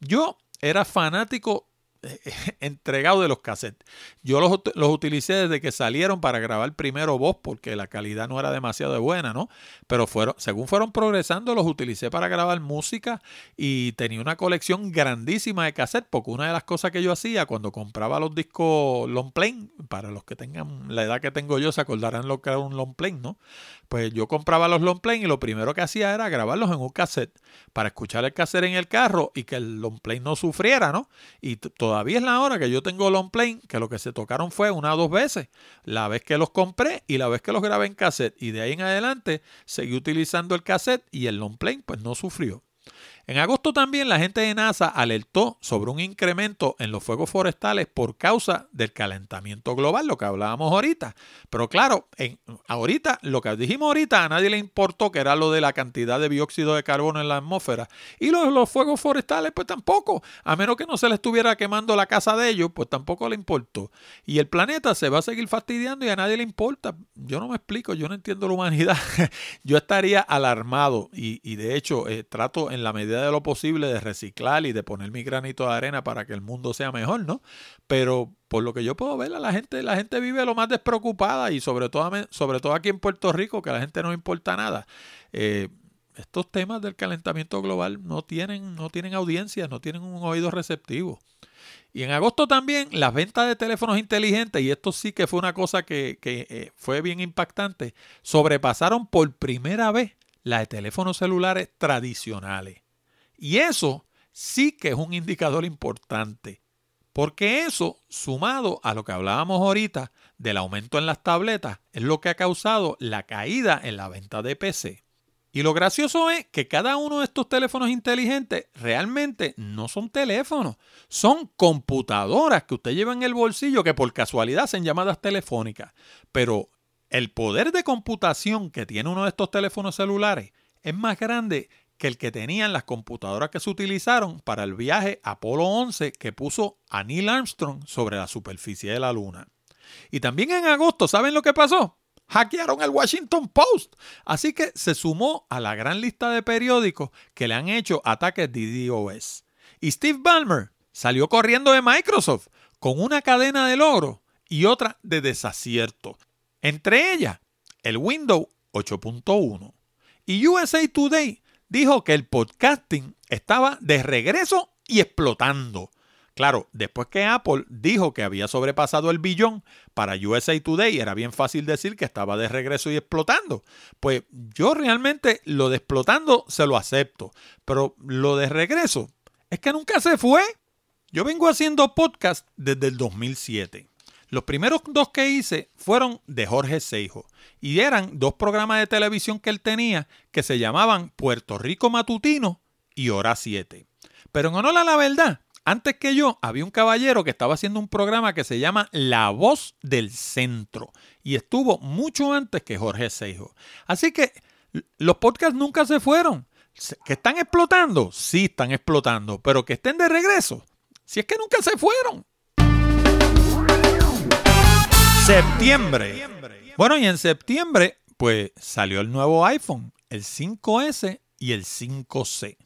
Yo era fanático entregado de los cassettes. Yo los, los, utilicé desde que salieron para grabar primero voz porque la calidad no era demasiado buena, ¿no? Pero fueron, según fueron progresando, los utilicé para grabar música y tenía una colección grandísima de cassettes porque una de las cosas que yo hacía cuando compraba los discos long plane, para los que tengan la edad que tengo yo se acordarán lo que era un long plane, ¿no? Pues yo compraba los long plane y lo primero que hacía era grabarlos en un cassette para escuchar el cassette en el carro y que el long plane no sufriera, ¿no? Y todavía es la hora que yo tengo long plane, que lo que se tocaron fue una o dos veces, la vez que los compré y la vez que los grabé en cassette. Y de ahí en adelante seguí utilizando el cassette y el long plane pues no sufrió. En agosto también la gente de NASA alertó sobre un incremento en los fuegos forestales por causa del calentamiento global, lo que hablábamos ahorita. Pero claro, en, ahorita, lo que dijimos ahorita, a nadie le importó que era lo de la cantidad de dióxido de carbono en la atmósfera. Y los, los fuegos forestales, pues tampoco. A menos que no se le estuviera quemando la casa de ellos, pues tampoco le importó. Y el planeta se va a seguir fastidiando y a nadie le importa. Yo no me explico, yo no entiendo la humanidad. yo estaría alarmado y, de hecho eh, trato en la medida de lo posible de reciclar y de poner mi granito de arena para que el mundo sea mejor, ¿no? Pero por lo que yo puedo ver, la gente, la gente vive lo más despreocupada y sobre todo, sobre todo aquí en Puerto Rico, que a la gente no importa nada. Eh, estos temas del calentamiento global no tienen, no tienen audiencia, no tienen un oído receptivo. Y en agosto también las ventas de teléfonos inteligentes, y esto sí que fue una cosa que, que eh, fue bien impactante, sobrepasaron por primera vez las de teléfonos celulares tradicionales. Y eso sí que es un indicador importante, porque eso, sumado a lo que hablábamos ahorita del aumento en las tabletas, es lo que ha causado la caída en la venta de PC. Y lo gracioso es que cada uno de estos teléfonos inteligentes realmente no son teléfonos, son computadoras que usted lleva en el bolsillo que por casualidad hacen llamadas telefónicas. Pero el poder de computación que tiene uno de estos teléfonos celulares es más grande que el que tenían las computadoras que se utilizaron para el viaje Apolo 11 que puso a Neil Armstrong sobre la superficie de la Luna. Y también en agosto, ¿saben lo que pasó? Hackearon el Washington Post. Así que se sumó a la gran lista de periódicos que le han hecho ataques de DOS. Y Steve Ballmer salió corriendo de Microsoft con una cadena de logro y otra de desacierto. Entre ellas, el Windows 8.1. Y USA Today dijo que el podcasting estaba de regreso y explotando. Claro, después que Apple dijo que había sobrepasado el billón para USA Today, era bien fácil decir que estaba de regreso y explotando. Pues yo realmente lo de explotando se lo acepto, pero lo de regreso es que nunca se fue. Yo vengo haciendo podcast desde el 2007. Los primeros dos que hice fueron de Jorge Seijo y eran dos programas de televisión que él tenía que se llamaban Puerto Rico Matutino y Hora 7. Pero en honor a la verdad, antes que yo había un caballero que estaba haciendo un programa que se llama La Voz del Centro y estuvo mucho antes que Jorge Seijo. Así que los podcasts nunca se fueron. ¿Que están explotando? Sí, están explotando, pero que estén de regreso. Si es que nunca se fueron. Septiembre. Bueno, y en septiembre, pues salió el nuevo iPhone, el 5S y el 5C.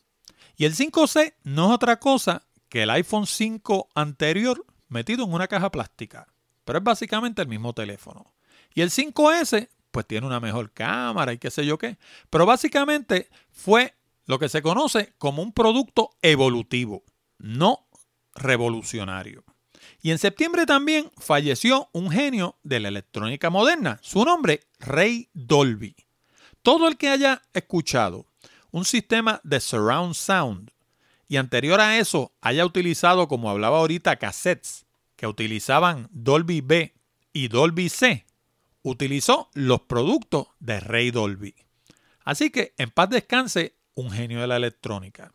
Y el 5C no es otra cosa que el iPhone 5 anterior metido en una caja plástica. Pero es básicamente el mismo teléfono. Y el 5S, pues tiene una mejor cámara y qué sé yo qué. Pero básicamente fue lo que se conoce como un producto evolutivo, no revolucionario. Y en septiembre también falleció un genio de la electrónica moderna, su nombre Ray Dolby. Todo el que haya escuchado un sistema de surround sound y anterior a eso haya utilizado, como hablaba ahorita, cassettes que utilizaban Dolby B y Dolby C, utilizó los productos de Ray Dolby. Así que en paz descanse un genio de la electrónica.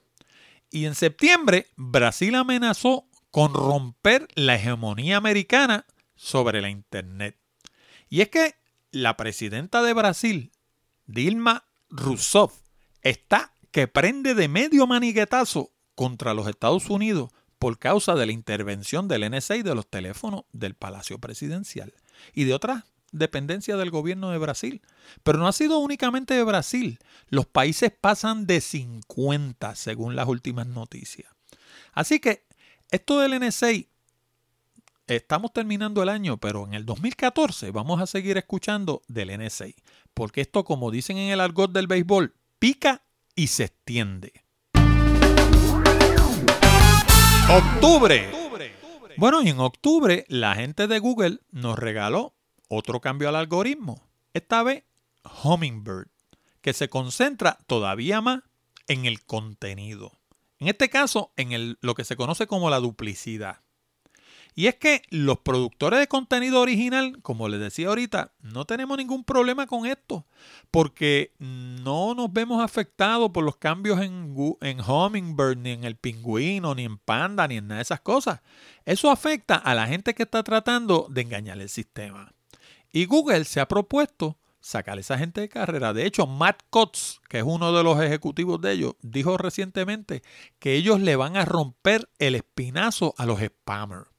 Y en septiembre Brasil amenazó con romper la hegemonía americana sobre la Internet. Y es que la presidenta de Brasil, Dilma Rousseff, está que prende de medio maniguetazo contra los Estados Unidos por causa de la intervención del NSA y de los teléfonos del Palacio Presidencial y de otras dependencias del gobierno de Brasil. Pero no ha sido únicamente de Brasil. Los países pasan de 50 según las últimas noticias. Así que esto del NSA, estamos terminando el año, pero en el 2014 vamos a seguir escuchando del NSA, porque esto, como dicen en el argot del béisbol, pica y se extiende. Octubre. Bueno, y en octubre la gente de Google nos regaló otro cambio al algoritmo, esta vez Hummingbird, que se concentra todavía más en el contenido. En este caso, en lo que se conoce como la duplicidad. Y es que los productores de contenido original, como les decía ahorita, no tenemos ningún problema con esto, porque no nos vemos afectados por los cambios en, en Hummingbird, ni en el pingüino, ni en Panda, ni en nada de esas cosas. Eso afecta a la gente que está tratando de engañar el sistema. Y Google se ha propuesto sacar a esa gente de carrera. De hecho, Matt Cotts, que es uno de los ejecutivos de ellos, dijo recientemente que ellos le van a romper el espinazo a los spammers.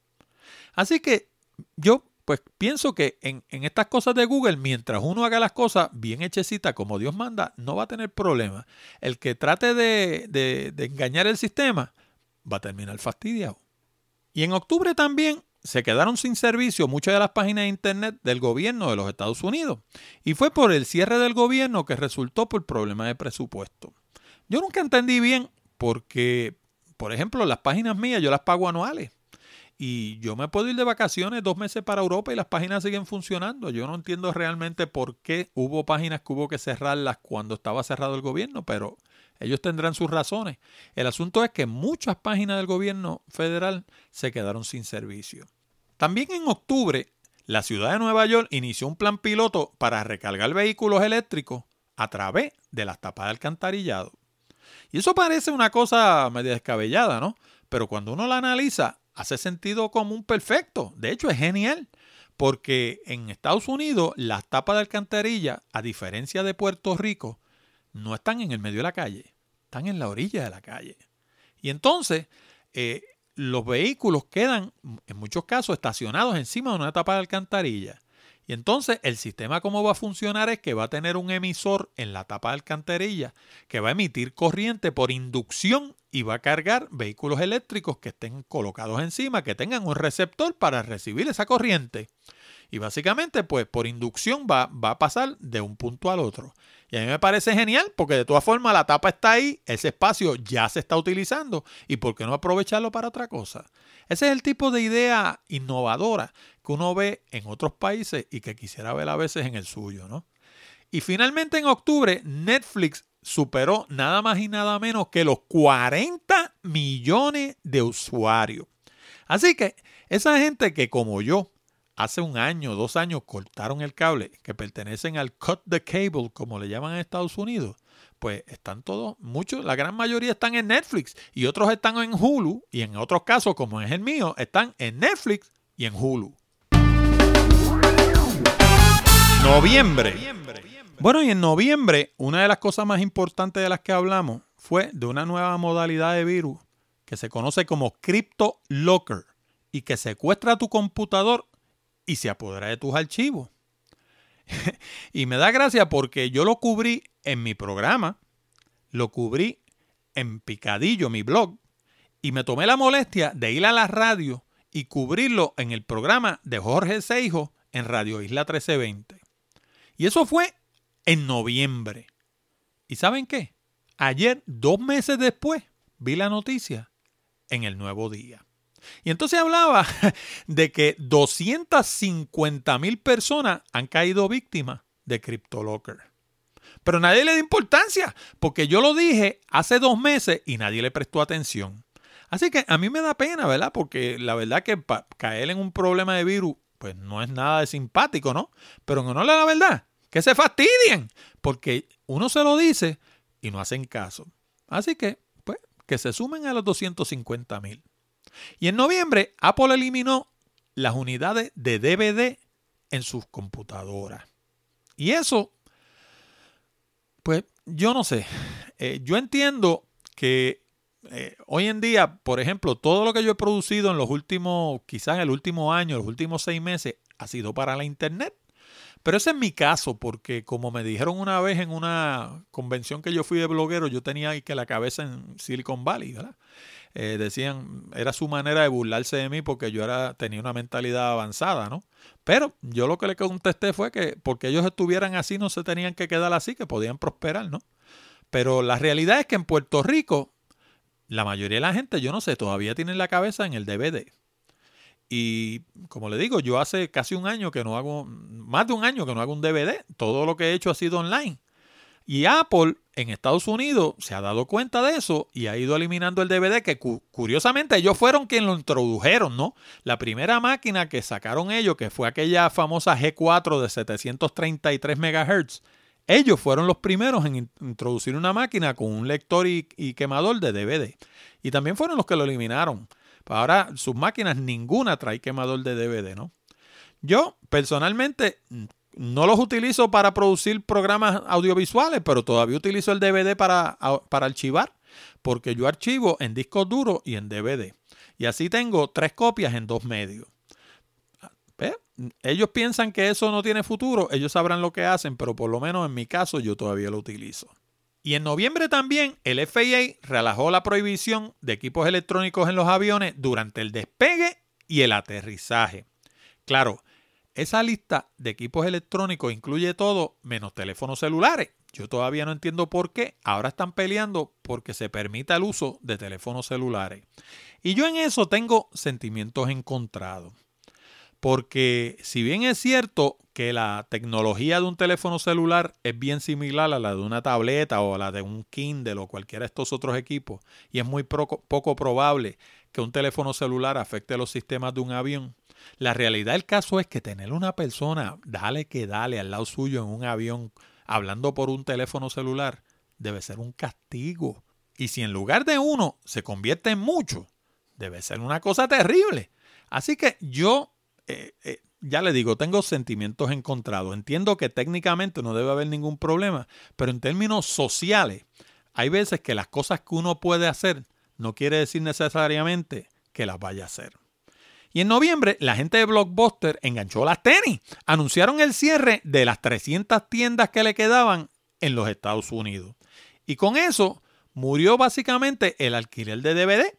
Así que yo pues pienso que en, estas cosas de Google, mientras uno haga las cosas bien hechecitas como Dios manda, no va a tener problema. El que trate de, de engañar el sistema va a terminar fastidiado. Y en octubre también se quedaron sin servicio muchas de las páginas de Internet del gobierno de los Estados Unidos. Y fue por el cierre del gobierno que resultó por problemas de presupuesto. Yo nunca entendí bien porque, por ejemplo, las páginas mías yo las pago anuales. Y yo me puedo ir de vacaciones dos meses para Europa y las páginas siguen funcionando. Yo no entiendo realmente por qué hubo páginas que hubo que cerrarlas cuando estaba cerrado el gobierno, pero ellos tendrán sus razones. El asunto es que muchas páginas del gobierno federal se quedaron sin servicio. También en octubre, la ciudad de Nueva York inició un plan piloto para recargar vehículos eléctricos a través de las tapas de alcantarillado. Y eso parece una cosa medio descabellada, ¿no? Pero cuando uno la analiza, hace sentido común perfecto. De hecho, es genial. Porque en Estados Unidos las tapas de alcantarilla, a diferencia de Puerto Rico, no están en el medio de la calle, están en la orilla de la calle. Y entonces, eh, los vehículos quedan, en muchos casos, estacionados encima de una tapa de alcantarilla. Y entonces el sistema cómo va a funcionar es que va a tener un emisor en la tapa de alcantarilla que va a emitir corriente por inducción y va a cargar vehículos eléctricos que estén colocados encima, que tengan un receptor para recibir esa corriente. Y básicamente, pues por inducción va, va a pasar de un punto al otro. Y a mí me parece genial porque de todas formas la tapa está ahí, ese espacio ya se está utilizando y ¿por qué no aprovecharlo para otra cosa? Ese es el tipo de idea innovadora que uno ve en otros países y que quisiera ver a veces en el suyo, ¿no? Y finalmente en octubre Netflix superó nada más y nada menos que los 40 millones de usuarios. Así que esa gente que como yo hace un año, dos años cortaron el cable que pertenecen al cut the cable, como le llaman en Estados Unidos, pues están todos, muchos, la gran mayoría están en Netflix y otros están en Hulu y en otros casos, como es el mío, están en Netflix y en Hulu. Noviembre. Bueno, y en noviembre, una de las cosas más importantes de las que hablamos fue de una nueva modalidad de virus que se conoce como Crypto Locker y que secuestra tu computador y se apodera de tus archivos. y me da gracia porque yo lo cubrí en mi programa, lo cubrí en Picadillo, mi blog, y me tomé la molestia de ir a la radio y cubrirlo en el programa de Jorge Seijo en Radio Isla 1320. Y eso fue en noviembre. ¿Y saben qué? Ayer, dos meses después, vi la noticia en el nuevo día. Y entonces hablaba de que 250 mil personas han caído víctimas de CryptoLocker. Pero nadie le da importancia, porque yo lo dije hace dos meses y nadie le prestó atención. Así que a mí me da pena, ¿verdad? Porque la verdad que caer en un problema de virus, pues no es nada de simpático, ¿no? Pero en honor a la verdad, que se fastidien, porque uno se lo dice y no hacen caso. Así que, pues, que se sumen a los 250 mil. Y en noviembre, Apple eliminó las unidades de DVD en sus computadoras. Y eso, pues yo no sé. Eh, yo entiendo que eh, hoy en día, por ejemplo, todo lo que yo he producido en los últimos, quizás en el último año, los últimos seis meses, ha sido para la Internet. Pero ese es mi caso, porque como me dijeron una vez en una convención que yo fui de bloguero, yo tenía ahí que la cabeza en Silicon Valley, ¿verdad? Eh, decían, era su manera de burlarse de mí porque yo era, tenía una mentalidad avanzada, ¿no? Pero yo lo que le contesté fue que porque ellos estuvieran así no se tenían que quedar así, que podían prosperar, ¿no? Pero la realidad es que en Puerto Rico, la mayoría de la gente, yo no sé, todavía tienen la cabeza en el DVD. Y como le digo, yo hace casi un año que no hago, más de un año que no hago un DVD. Todo lo que he hecho ha sido online. Y Apple en Estados Unidos se ha dado cuenta de eso y ha ido eliminando el DVD, que curiosamente ellos fueron quienes lo introdujeron, ¿no? La primera máquina que sacaron ellos, que fue aquella famosa G4 de 733 MHz, ellos fueron los primeros en introducir una máquina con un lector y, quemador de DVD. Y también fueron los que lo eliminaron. Ahora sus máquinas ninguna trae quemador de DVD, ¿no? Yo personalmente no los utilizo para producir programas audiovisuales, pero todavía utilizo el DVD para, para archivar, porque yo archivo en discos duros y en DVD. Y así tengo tres copias en dos medios ellos piensan que eso no tiene futuro, ellos sabrán lo que hacen, pero por lo menos en mi caso yo todavía lo utilizo. Y en noviembre también el FAA relajó la prohibición de equipos electrónicos en los aviones durante el despegue y el aterrizaje. Claro, esa lista de equipos electrónicos incluye todo menos teléfonos celulares. Yo todavía no entiendo por qué. Ahora están peleando porque se permita el uso de teléfonos celulares. Y yo en eso tengo sentimientos encontrados. Porque si bien es cierto que la tecnología de un teléfono celular es bien similar a la de una tableta o a la de un Kindle o cualquiera de estos otros equipos, y es muy poco, probable que un teléfono celular afecte los sistemas de un avión, la realidad del caso es que tener una persona, dale que dale al lado suyo en un avión, hablando por un teléfono celular, debe ser un castigo. Y si en lugar de uno se convierte en mucho, debe ser una cosa terrible. Así que yo eh, eh, ya le digo, tengo sentimientos encontrados. Entiendo que técnicamente no debe haber ningún problema, pero en términos sociales, hay veces que las cosas que uno puede hacer no quiere decir necesariamente que las vaya a hacer. Y en noviembre, la gente de Blockbuster enganchó las tenis. Anunciaron el cierre de las 300 tiendas que le quedaban en los Estados Unidos. Y con eso murió básicamente el alquiler de DVD.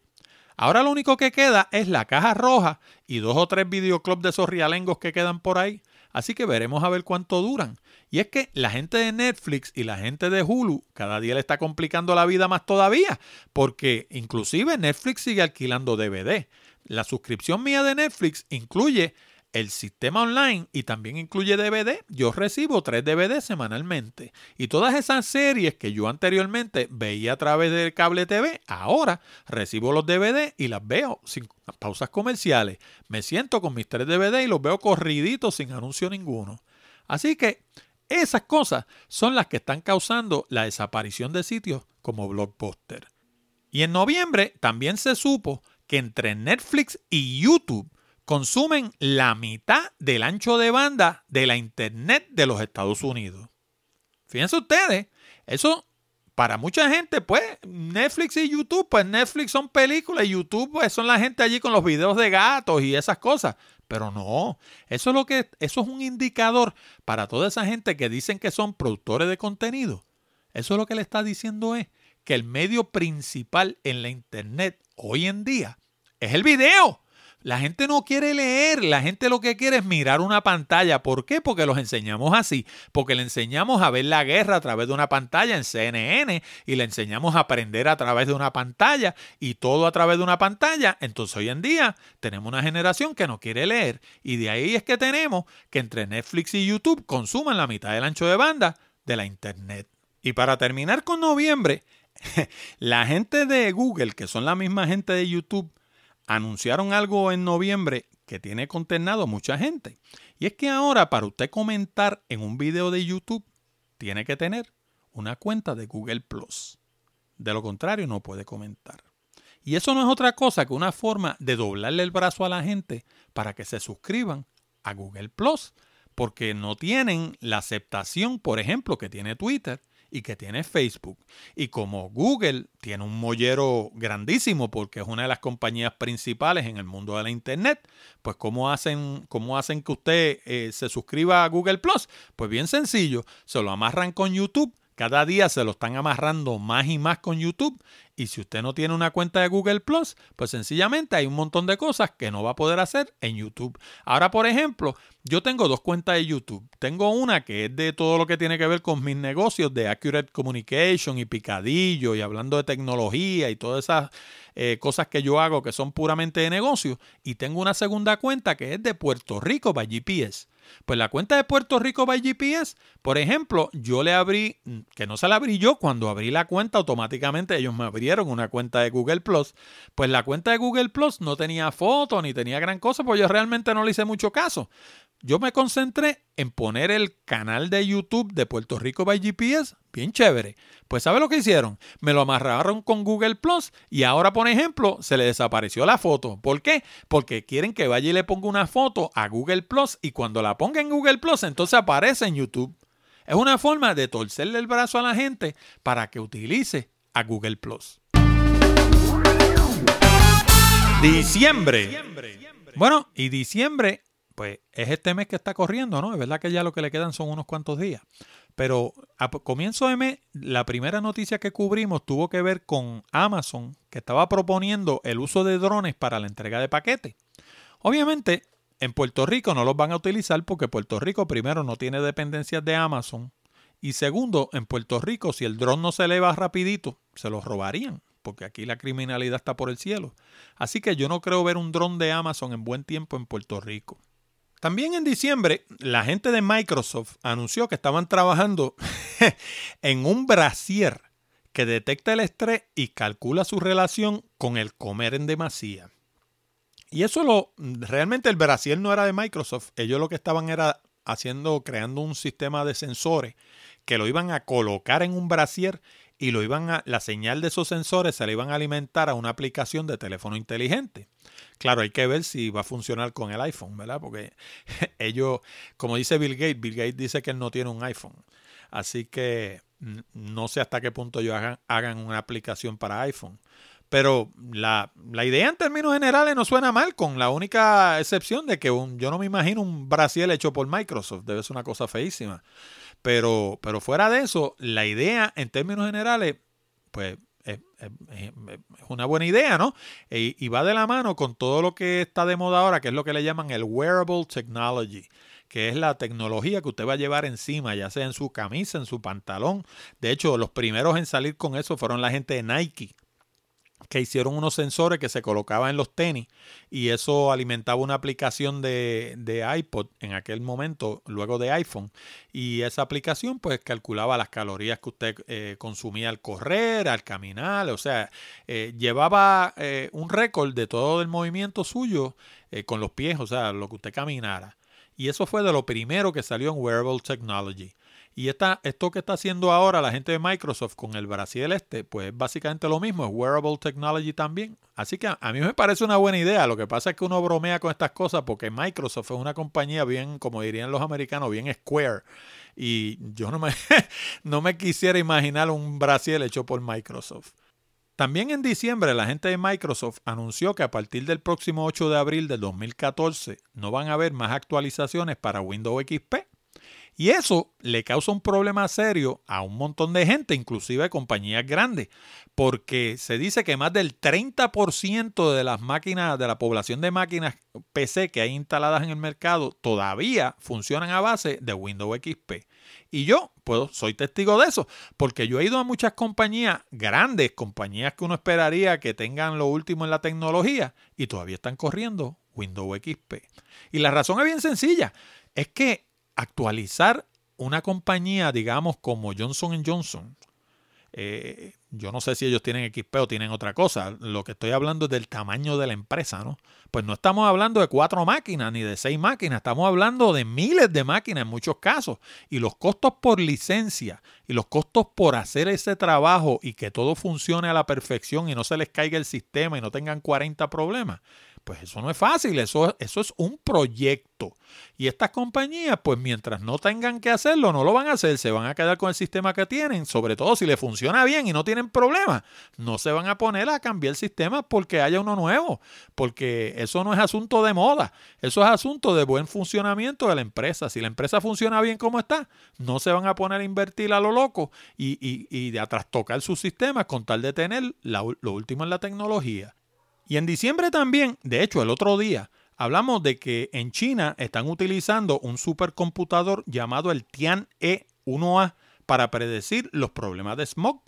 Ahora lo único que queda es la caja roja y dos o tres videoclubs de esos rialengos que quedan por ahí. Así que veremos a ver cuánto duran. Y es que la gente de Netflix y la gente de Hulu cada día le está complicando la vida más todavía, porque inclusive Netflix sigue alquilando DVD. La suscripción mía de Netflix incluye el sistema online y también incluye DVD. Yo recibo tres DVD semanalmente. Y todas esas series que yo anteriormente veía a través del cable TV, ahora recibo los DVD y las veo sin pausas comerciales. Me siento con mis tres DVD y los veo corriditos sin anuncio ninguno. Así que esas cosas son las que están causando la desaparición de sitios como Blockbuster. Y en noviembre también se supo que entre Netflix y YouTube consumen la mitad del ancho de banda de la Internet de los Estados Unidos. Fíjense ustedes, eso para mucha gente, pues Netflix y YouTube, pues Netflix son películas y YouTube pues son la gente allí con los videos de gatos y esas cosas. Pero no, eso es lo que eso es un indicador para toda esa gente que dicen que son productores de contenido. Eso es lo que le está diciendo es que el medio principal en la internet hoy en día es el video. La gente no quiere leer, la gente lo que quiere es mirar una pantalla. ¿Por qué? Porque los enseñamos así, porque le enseñamos a ver la guerra a través de una pantalla en CNN y le enseñamos a aprender a través de una pantalla y todo a través de una pantalla. Entonces hoy en día tenemos una generación que no quiere leer y de ahí es que tenemos que entre Netflix y YouTube consuman la mitad del ancho de banda de la Internet. Y para terminar con noviembre, la gente de Google, que son la misma gente de YouTube, anunciaron algo en noviembre que tiene consternado a mucha gente. Y es que ahora para usted comentar en un video de YouTube, tiene que tener una cuenta de Google Plus. De lo contrario, no puede comentar. Y eso no es otra cosa que una forma de doblarle el brazo a la gente para que se suscriban a Google Plus, porque no tienen la aceptación, por ejemplo, que tiene Twitter y que tiene Facebook. Y como Google tiene un mollero grandísimo porque es una de las compañías principales en el mundo de la Internet, pues ¿cómo hacen, cómo hacen que usted eh, se suscriba a Google Plus? Pues bien sencillo, se lo amarran con YouTube cada día se lo están amarrando más y más con YouTube. Y si usted no tiene una cuenta de Google Plus, pues sencillamente hay un montón de cosas que no va a poder hacer en YouTube. Ahora, por ejemplo, yo tengo dos cuentas de YouTube. Tengo una que es de todo lo que tiene que ver con mis negocios de Accurate Communication y Picadillo y hablando de tecnología y todas esas eh, cosas que yo hago que son puramente de negocio. Y tengo una segunda cuenta que es de Puerto Rico para GPS. Pues la cuenta de Puerto Rico by GPS, por ejemplo, yo le abrí, que no se la abrí yo, cuando abrí la cuenta automáticamente ellos me abrieron una cuenta de Google Plus. Pues la cuenta de Google Plus no tenía foto ni tenía gran cosa, pues yo realmente no le hice mucho caso. Yo me concentré en poner el canal de YouTube de Puerto Rico by GPS, bien chévere. Pues ¿sabe lo que hicieron? Me lo amarraron con Google Plus y ahora, por ejemplo, se le desapareció la foto. ¿Por qué? Porque quieren que vaya y le ponga una foto a Google Plus y cuando la ponga en Google Plus, entonces aparece en YouTube. Es una forma de torcerle el brazo a la gente para que utilice a Google Plus. Diciembre. Bueno, y diciembre pues es este mes que está corriendo, ¿no? Es verdad que ya lo que le quedan son unos cuantos días. Pero a comienzo de mes, la primera noticia que cubrimos tuvo que ver con Amazon, que estaba proponiendo el uso de drones para la entrega de paquetes. Obviamente, en Puerto Rico no los van a utilizar porque Puerto Rico primero no tiene dependencias de Amazon y segundo, en Puerto Rico si el dron no se eleva rapidito, se los robarían porque aquí la criminalidad está por el cielo. Así que yo no creo ver un dron de Amazon en buen tiempo en Puerto Rico. También en diciembre, la gente de Microsoft anunció que estaban trabajando en un brasier que detecta el estrés y calcula su relación con el comer en demasía. Y eso lo realmente el brasier no era de Microsoft, ellos lo que estaban era haciendo creando un sistema de sensores que lo iban a colocar en un brasier y lo iban a la señal de esos sensores se le iban a alimentar a una aplicación de teléfono inteligente. Claro, hay que ver si va a funcionar con el iPhone, ¿verdad? Porque ellos, como dice Bill Gates, Bill Gates dice que él no tiene un iPhone. Así que no sé hasta qué punto ellos hagan, una aplicación para iPhone. Pero la, idea en términos generales no suena mal, con la única excepción de que un, yo no me imagino un Brasil hecho por Microsoft, debe ser una cosa feísima. Pero, pero fuera de eso, la idea en términos generales, pues es, una buena idea, ¿no? Y, y, va de la mano con todo lo que está de moda ahora, que es lo que le llaman el wearable technology, que es la tecnología que usted va a llevar encima, ya sea en su camisa, en su pantalón. De hecho, los primeros en salir con eso fueron la gente de Nike que hicieron unos sensores que se colocaban en los tenis y eso alimentaba una aplicación de, iPod en aquel momento, luego de iPhone. Y esa aplicación pues calculaba las calorías que usted eh, consumía al correr, al caminar, o sea, eh, llevaba eh, un récord de todo el movimiento suyo con los pies, o sea, lo que usted caminara. Y eso fue de lo primero que salió en Wearable Technology. Y esto que está haciendo ahora la gente de Microsoft con el Brasil este, pues básicamente lo mismo, es wearable technology también. Así que a, mí me parece una buena idea. Lo que pasa es que uno bromea con estas cosas porque Microsoft es una compañía bien, como dirían los americanos, bien square. Y yo no me, no me quisiera imaginar un Brasil hecho por Microsoft. También en diciembre la gente de Microsoft anunció que a partir del próximo 8 de abril del 2014 no van a haber más actualizaciones para Windows XP. Y eso le causa un problema serio a un montón de gente, inclusive compañías grandes, porque se dice que más del 30% de las máquinas, de la población de máquinas PC que hay instaladas en el mercado todavía funcionan a base de Windows XP. Y yo, pues, soy testigo de eso, porque yo he ido a muchas compañías grandes, compañías que uno esperaría que tengan lo último en la tecnología, y todavía están corriendo Windows XP. Y la razón es bien sencilla, es que actualizar una compañía, digamos, como Johnson Johnson, eh, yo no sé si ellos tienen XP o tienen otra cosa. Lo que estoy hablando es del tamaño de la empresa, ¿no? Pues no estamos hablando de cuatro máquinas ni de seis máquinas, estamos hablando de miles de máquinas en muchos casos. Y los costos por licencia y los costos por hacer ese trabajo y que todo funcione a la perfección y no se les caiga el sistema y no tengan 40 problemas, pues eso no es fácil, eso, eso es un proyecto. Y estas compañías, pues mientras no tengan que hacerlo, no lo van a hacer, se van a quedar con el sistema que tienen, sobre todo si le funciona bien y no tienen problemas. No se van a poner a cambiar el sistema porque haya uno nuevo, porque eso no es asunto de moda, eso es asunto de buen funcionamiento de la empresa. Si la empresa funciona bien como está, no se van a poner a invertir a lo loco y, y, y de atrás tocar sus sistemas con tal de tener lo último en la tecnología. Y en diciembre también, de hecho el otro día, hablamos de que en China están utilizando un supercomputador llamado el Tian-E1A para predecir los problemas de smog.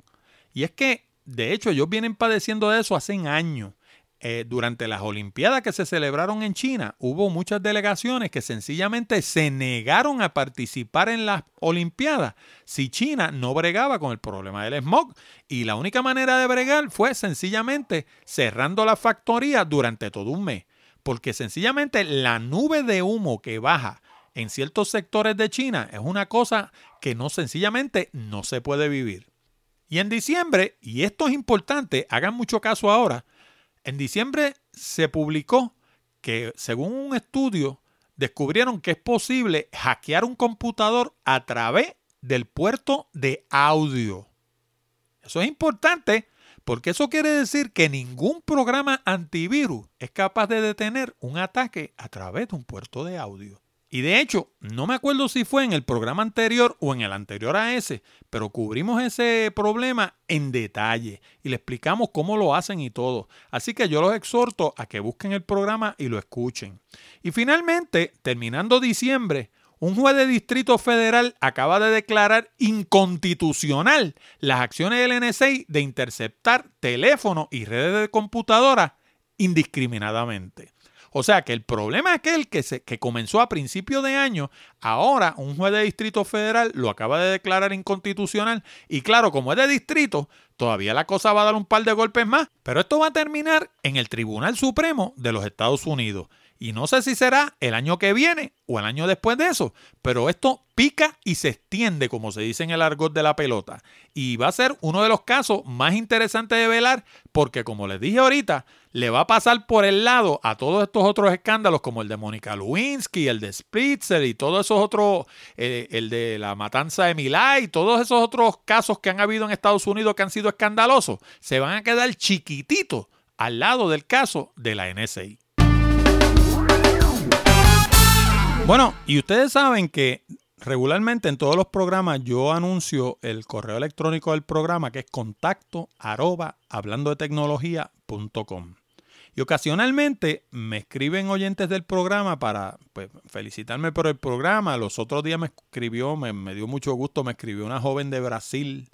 Y es que, de hecho, ellos vienen padeciendo de eso hace años. Eh, durante las Olimpiadas que se celebraron en China, hubo muchas delegaciones que sencillamente se negaron a participar en las Olimpiadas si China no bregaba con el problema del smog. Y la única manera de bregar fue sencillamente cerrando la factoría durante todo un mes. Porque sencillamente la nube de humo que baja en ciertos sectores de China es una cosa que no sencillamente no se puede vivir. Y en diciembre, y esto es importante, hagan mucho caso ahora, en diciembre se publicó que según un estudio descubrieron que es posible hackear un computador a través del puerto de audio. Eso es importante porque eso quiere decir que ningún programa antivirus es capaz de detener un ataque a través de un puerto de audio. Y de hecho, no me acuerdo si fue en el programa anterior o en el anterior a ese, pero cubrimos ese problema en detalle y le explicamos cómo lo hacen y todo. Así que yo los exhorto a que busquen el programa y lo escuchen. Y finalmente, terminando diciembre, un juez de distrito federal acaba de declarar inconstitucional las acciones del NSA de interceptar teléfonos y redes de computadora indiscriminadamente. O sea que el problema aquel que, se, que comenzó a principio de año, ahora un juez de distrito federal lo acaba de declarar inconstitucional. Y claro, como es de distrito, todavía la cosa va a dar un par de golpes más. Pero esto va a terminar en el Tribunal Supremo de los Estados Unidos. Y no sé si será el año que viene o el año después de eso, pero esto pica y se extiende, como se dice en el argot de la pelota. Y va a ser uno de los casos más interesantes de velar, porque como les dije ahorita, le va a pasar por el lado a todos estos otros escándalos, como el de Mónica Lewinsky, el de Spritzer y todos esos otros, eh, el de la matanza de Milay, y todos esos otros casos que han habido en Estados Unidos que han sido escandalosos, se van a quedar chiquititos al lado del caso de la NSA. Bueno, y ustedes saben que regularmente en todos los programas yo anuncio el correo electrónico del programa que es contacto arroba hablando de tecnología.com. Y ocasionalmente me escriben oyentes del programa para pues, felicitarme por el programa. Los otros días me escribió, me, me dio mucho gusto, me escribió una joven de Brasil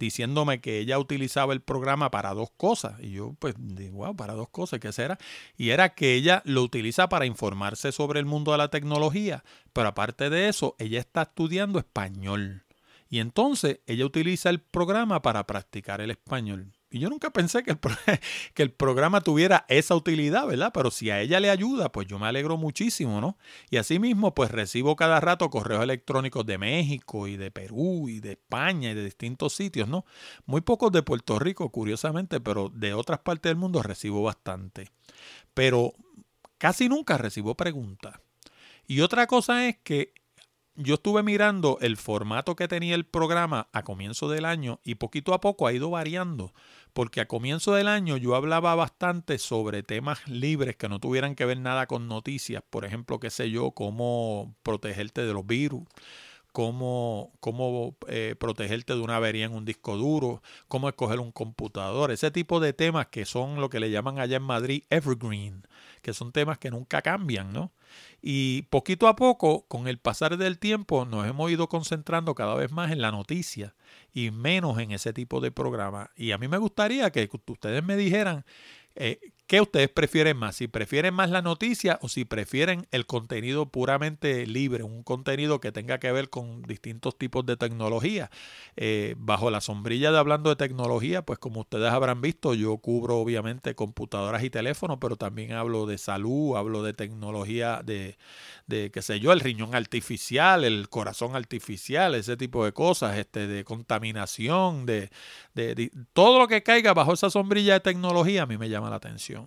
diciéndome que ella utilizaba el programa para dos cosas. Y yo, pues, digo, wow, para dos cosas, ¿qué será? Y era que ella lo utiliza para informarse sobre el mundo de la tecnología, pero aparte de eso, ella está estudiando español. Y entonces ella utiliza el programa para practicar el español. Y yo nunca pensé que el, que el programa tuviera esa utilidad, ¿verdad? Pero si a ella le ayuda, pues yo me alegro muchísimo, ¿no? Y asimismo, pues recibo cada rato correos electrónicos de México y de Perú y de España y de distintos sitios, ¿no? Muy pocos de Puerto Rico, curiosamente, pero de otras partes del mundo recibo bastante. Pero casi nunca recibo preguntas. Y otra cosa es que yo estuve mirando el formato que tenía el programa a comienzo del año y poquito a poco ha ido variando porque a comienzo del año yo hablaba bastante sobre temas libres que no tuvieran que ver nada con noticias, por ejemplo, qué sé yo, cómo protegerte de los virus, cómo, cómo eh, protegerte de una avería en un disco duro, cómo escoger un computador, ese tipo de temas que son lo que le llaman allá en Madrid evergreen, que son temas que nunca cambian, ¿no? Y poquito a poco, con el pasar del tiempo, nos hemos ido concentrando cada vez más en la noticia y menos en ese tipo de programa. Y a mí me gustaría que ustedes me dijeran eh, ¿Qué ustedes prefieren más? Si prefieren más la noticia o si prefieren el contenido puramente libre, un contenido que tenga que ver con distintos tipos de tecnología. Eh, bajo la sombrilla de hablando de tecnología, pues como ustedes habrán visto, yo cubro obviamente computadoras y teléfonos, pero también hablo de salud, hablo de tecnología de, de qué sé yo, el riñón artificial, el corazón artificial, ese tipo de cosas, este, de contaminación, de, de todo lo que caiga bajo esa sombrilla de tecnología a mí me llama la atención.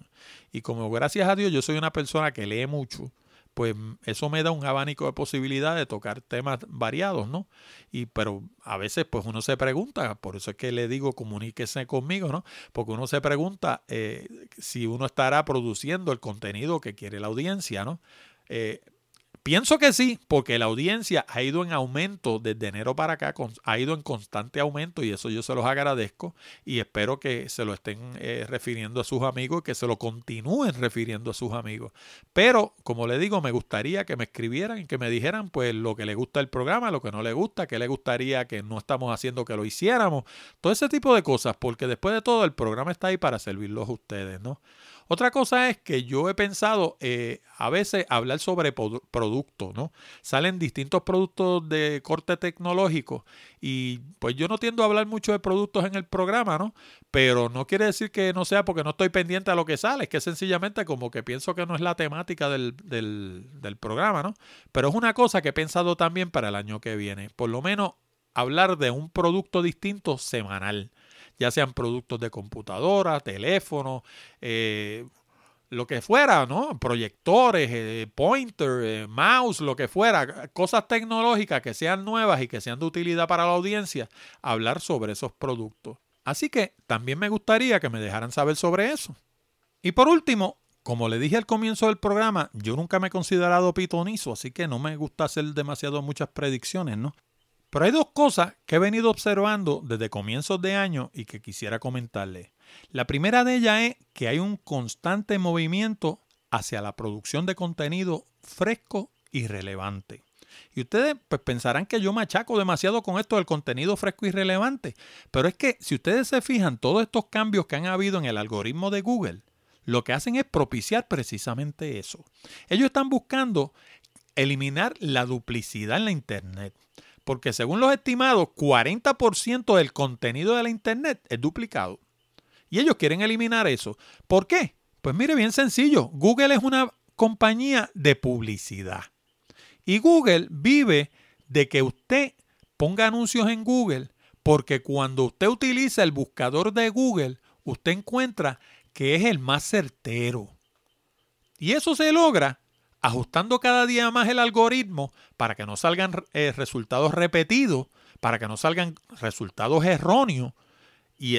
Y como gracias a Dios yo soy una persona que lee mucho, pues eso me da un abanico de posibilidades de tocar temas variados, ¿no? Y pero a veces pues uno se pregunta, por eso es que le digo comuníquese conmigo, ¿no? Porque uno se pregunta eh, si uno estará produciendo el contenido que quiere la audiencia, ¿no? Eh, Pienso que sí, porque la audiencia ha ido en aumento desde enero para acá, ha ido en constante aumento y eso yo se los agradezco y espero que se lo estén eh, refiriendo a sus amigos que se lo continúen refiriendo a sus amigos. Pero, como le digo, me gustaría que me escribieran y que me dijeran pues lo que le gusta el programa, lo que no le gusta, que le gustaría que no estamos haciendo que lo hiciéramos, todo ese tipo de cosas, porque después de todo el programa está ahí para servirlos a ustedes, ¿no? Otra cosa es que yo he pensado eh, a veces hablar sobre productos, ¿no? Salen distintos productos de corte tecnológico y pues yo no tiendo a hablar mucho de productos en el programa, ¿no? Pero no quiere decir que no sea porque no estoy pendiente a lo que sale, es que sencillamente como que pienso que no es la temática del, del, del programa, ¿no? Pero es una cosa que he pensado también para el año que viene, por lo menos hablar de un producto distinto semanal ya sean productos de computadora, teléfono, eh, lo que fuera, ¿no? Proyectores, eh, pointer, eh, mouse, lo que fuera, cosas tecnológicas que sean nuevas y que sean de utilidad para la audiencia, hablar sobre esos productos. Así que también me gustaría que me dejaran saber sobre eso. Y por último, como le dije al comienzo del programa, yo nunca me he considerado pitonizo, así que no me gusta hacer demasiado muchas predicciones, ¿no? Pero hay dos cosas que he venido observando desde comienzos de año y que quisiera comentarle. La primera de ellas es que hay un constante movimiento hacia la producción de contenido fresco y relevante. Y ustedes pues, pensarán que yo machaco demasiado con esto del contenido fresco y relevante, pero es que si ustedes se fijan, todos estos cambios que han habido en el algoritmo de Google, lo que hacen es propiciar precisamente eso. Ellos están buscando eliminar la duplicidad en la Internet porque según los estimados, 40% del contenido de la Internet es duplicado. Y ellos quieren eliminar eso. ¿Por qué? Pues mire, bien sencillo. Google es una compañía de publicidad. Y Google vive de que usted ponga anuncios en Google, porque cuando usted utiliza el buscador de Google, usted encuentra que es el más certero. Y eso se logra ajustando cada día más el algoritmo para que no salgan eh, resultados repetidos, para que no salgan resultados erróneos, y,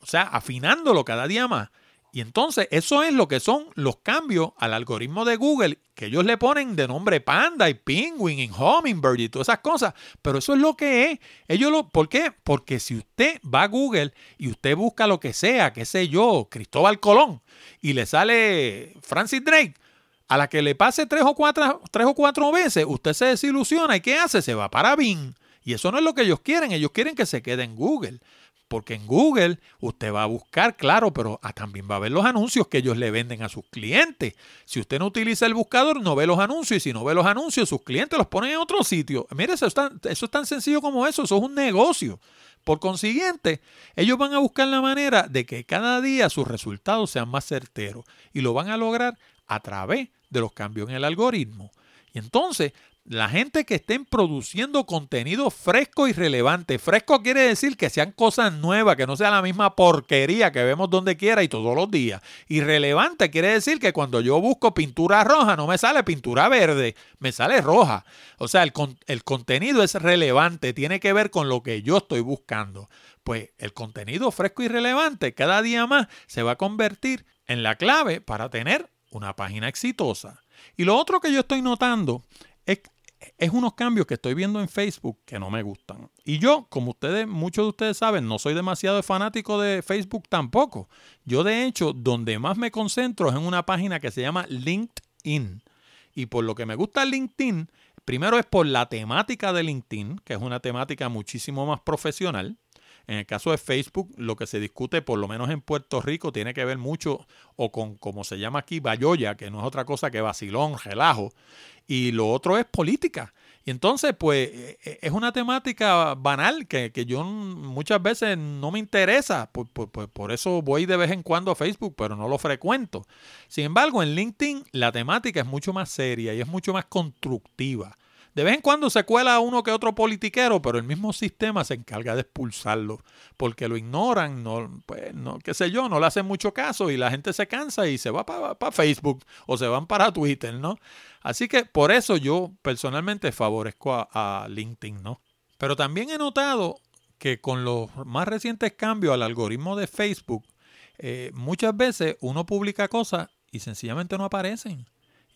o sea, afinándolo cada día más. Y entonces eso es lo que son los cambios al algoritmo de Google, que ellos le ponen de nombre Panda y Penguin y Hummingbird y todas esas cosas. Pero eso es lo que es. Ellos lo, ¿Por qué? Porque si usted va a Google y usted busca lo que sea, qué sé yo, Cristóbal Colón, y le sale Francis Drake, a la que le pase tres o cuatro, tres o cuatro veces, usted se desilusiona y ¿qué hace? Se va para Bing. Y eso no es lo que ellos quieren. Ellos quieren que se quede en Google. Porque en Google usted va a buscar, claro, pero ah, también va a ver los anuncios que ellos le venden a sus clientes. Si usted no utiliza el buscador, no ve los anuncios. Y si no ve los anuncios, sus clientes los ponen en otro sitio. Mire, eso es tan, eso es tan sencillo como eso. Eso es un negocio. Por consiguiente, ellos van a buscar la manera de que cada día sus resultados sean más certeros. Y lo van a lograr a través de los cambios en el algoritmo. Y entonces, la gente que estén produciendo contenido fresco y relevante, fresco quiere decir que sean cosas nuevas, que no sea la misma porquería que vemos donde quiera y todos los días. Y relevante quiere decir que cuando yo busco pintura roja no me sale pintura verde, me sale roja. O sea, el, el contenido es relevante, tiene que ver con lo que yo estoy buscando. Pues el contenido fresco y relevante cada día más se va a convertir en la clave para tener una página exitosa. Y lo otro que yo estoy notando es, es, unos cambios que estoy viendo en Facebook que no me gustan. Y yo, como ustedes, muchos de ustedes saben, no soy demasiado fanático de Facebook tampoco. Yo de hecho, donde más me concentro es en una página que se llama LinkedIn. Y por lo que me gusta LinkedIn, primero es por la temática de LinkedIn, que es una temática muchísimo más profesional. En el caso de Facebook, lo que se discute, por lo menos en Puerto Rico, tiene que ver mucho o con, como se llama aquí, bayoya, que no es otra cosa que vacilón, relajo. Y lo otro es política. Y entonces, pues, e, e, es una temática banal que, yo muchas veces no me interesa. Por, por, eso voy de vez en cuando a Facebook, pero no lo frecuento. Sin embargo, en LinkedIn la temática es mucho más seria y es mucho más constructiva. De vez en cuando se cuela uno que otro politiquero, pero el mismo sistema se encarga de expulsarlo, porque lo ignoran, no, pues, no, qué sé yo, no le hacen mucho caso y la gente se cansa y se va para Facebook o se van para Twitter, ¿no? Así que por eso yo personalmente favorezco a, a LinkedIn, ¿no? Pero también he notado que con los más recientes cambios al algoritmo de Facebook, eh, muchas veces uno publica cosas y sencillamente no aparecen.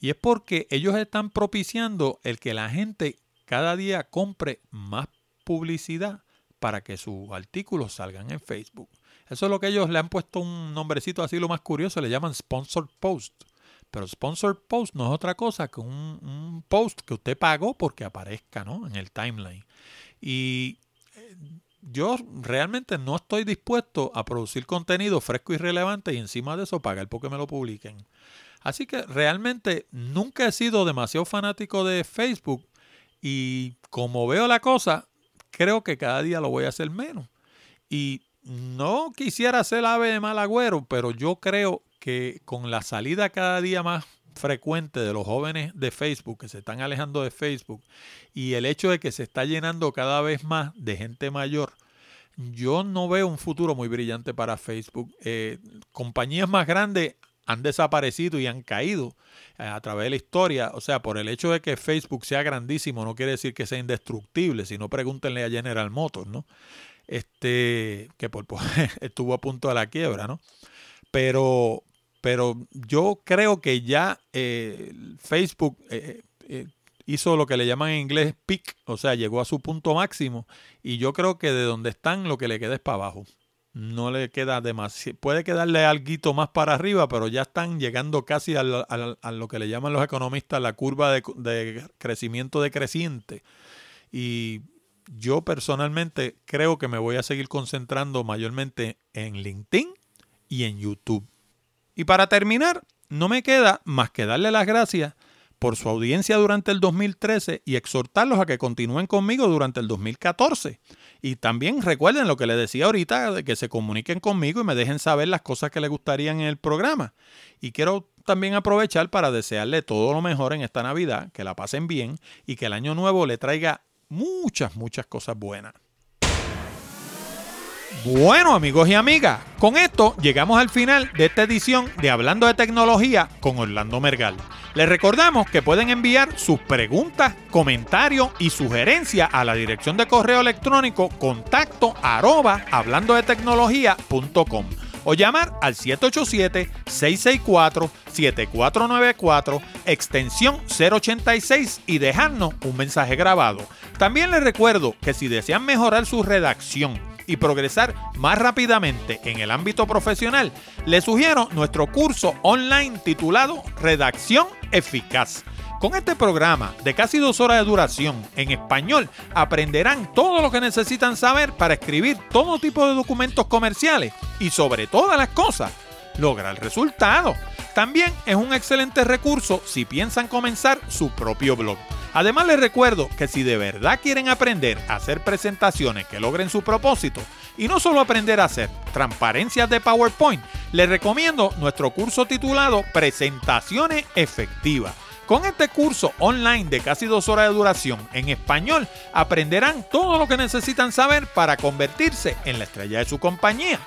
Y es porque ellos están propiciando el que la gente cada día compre más publicidad para que sus artículos salgan en Facebook. Eso es lo que ellos le han puesto un nombrecito así lo más curioso, le llaman Sponsored Post. Pero Sponsored Post no es otra cosa que un, post que usted pagó porque aparezca ¿no? en el timeline. Y eh, yo realmente no estoy dispuesto a producir contenido fresco y relevante y encima de eso pagar porque me lo publiquen. Así que realmente nunca he sido demasiado fanático de Facebook y como veo la cosa, creo que cada día lo voy a hacer menos. Y no quisiera ser ave de mal agüero, pero yo creo que con la salida cada día más frecuente de los jóvenes de Facebook que se están alejando de Facebook y el hecho de que se está llenando cada vez más de gente mayor, yo no veo un futuro muy brillante para Facebook. Eh, compañías más grandes han desaparecido y han caído eh, a través de la historia. O sea, por el hecho de que Facebook sea grandísimo no quiere decir que sea indestructible. Si no, pregúntenle a General Motors, ¿no? Este, que por, estuvo a punto de la quiebra, ¿no? Pero, pero yo creo que ya eh, Facebook eh, hizo lo que le llaman en inglés peak, o sea, llegó a su punto máximo y yo creo que de donde están lo que le queda es para abajo no le queda demasiado. Puede quedarle algo más para arriba, pero ya están llegando casi a, lo que le llaman los economistas la curva de, crecimiento decreciente. Y yo personalmente creo que me voy a seguir concentrando mayormente en LinkedIn y en YouTube. Y para terminar, no me queda más que darle las gracias por su audiencia durante el 2013 y exhortarlos a que continúen conmigo durante el 2014. Y también recuerden lo que les decía ahorita, de que se comuniquen conmigo y me dejen saber las cosas que les gustarían en el programa. Y quiero también aprovechar para desearle todo lo mejor en esta Navidad, que la pasen bien y que el año nuevo le traiga muchas, muchas cosas buenas. Bueno amigos y amigas, con esto llegamos al final de esta edición de Hablando de Tecnología con Orlando Mergal. Les recordamos que pueden enviar sus preguntas, comentarios y sugerencias a la dirección de correo electrónico contacto arroba hablando de tecnología.com o llamar al 787-664-7494, extensión 086 y dejarnos un mensaje grabado. También les recuerdo que si desean mejorar su redacción, y progresar más rápidamente en el ámbito profesional, les sugiero nuestro curso online titulado Redacción Eficaz. Con este programa de casi dos horas de duración en español aprenderán todo lo que necesitan saber para escribir todo tipo de documentos comerciales y sobre todas las cosas lograr resultado. También es un excelente recurso si piensan comenzar su propio blog. Además les recuerdo que si de verdad quieren aprender a hacer presentaciones que logren su propósito y no solo aprender a hacer transparencias de PowerPoint, les recomiendo nuestro curso titulado Presentaciones Efectivas. Con este curso online de casi dos horas de duración en español, aprenderán todo lo que necesitan saber para convertirse en la estrella de su compañía.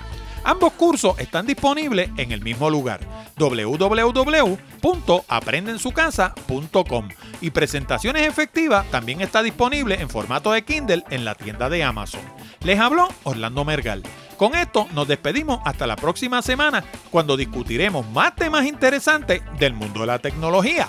Ambos cursos están disponibles en el mismo lugar, www.aprendensucasa.com. Y Presentaciones Efectivas también está disponible en formato de Kindle en la tienda de Amazon. Les habló Orlando Mergal. Con esto nos despedimos hasta la próxima semana cuando discutiremos más temas interesantes del mundo de la tecnología.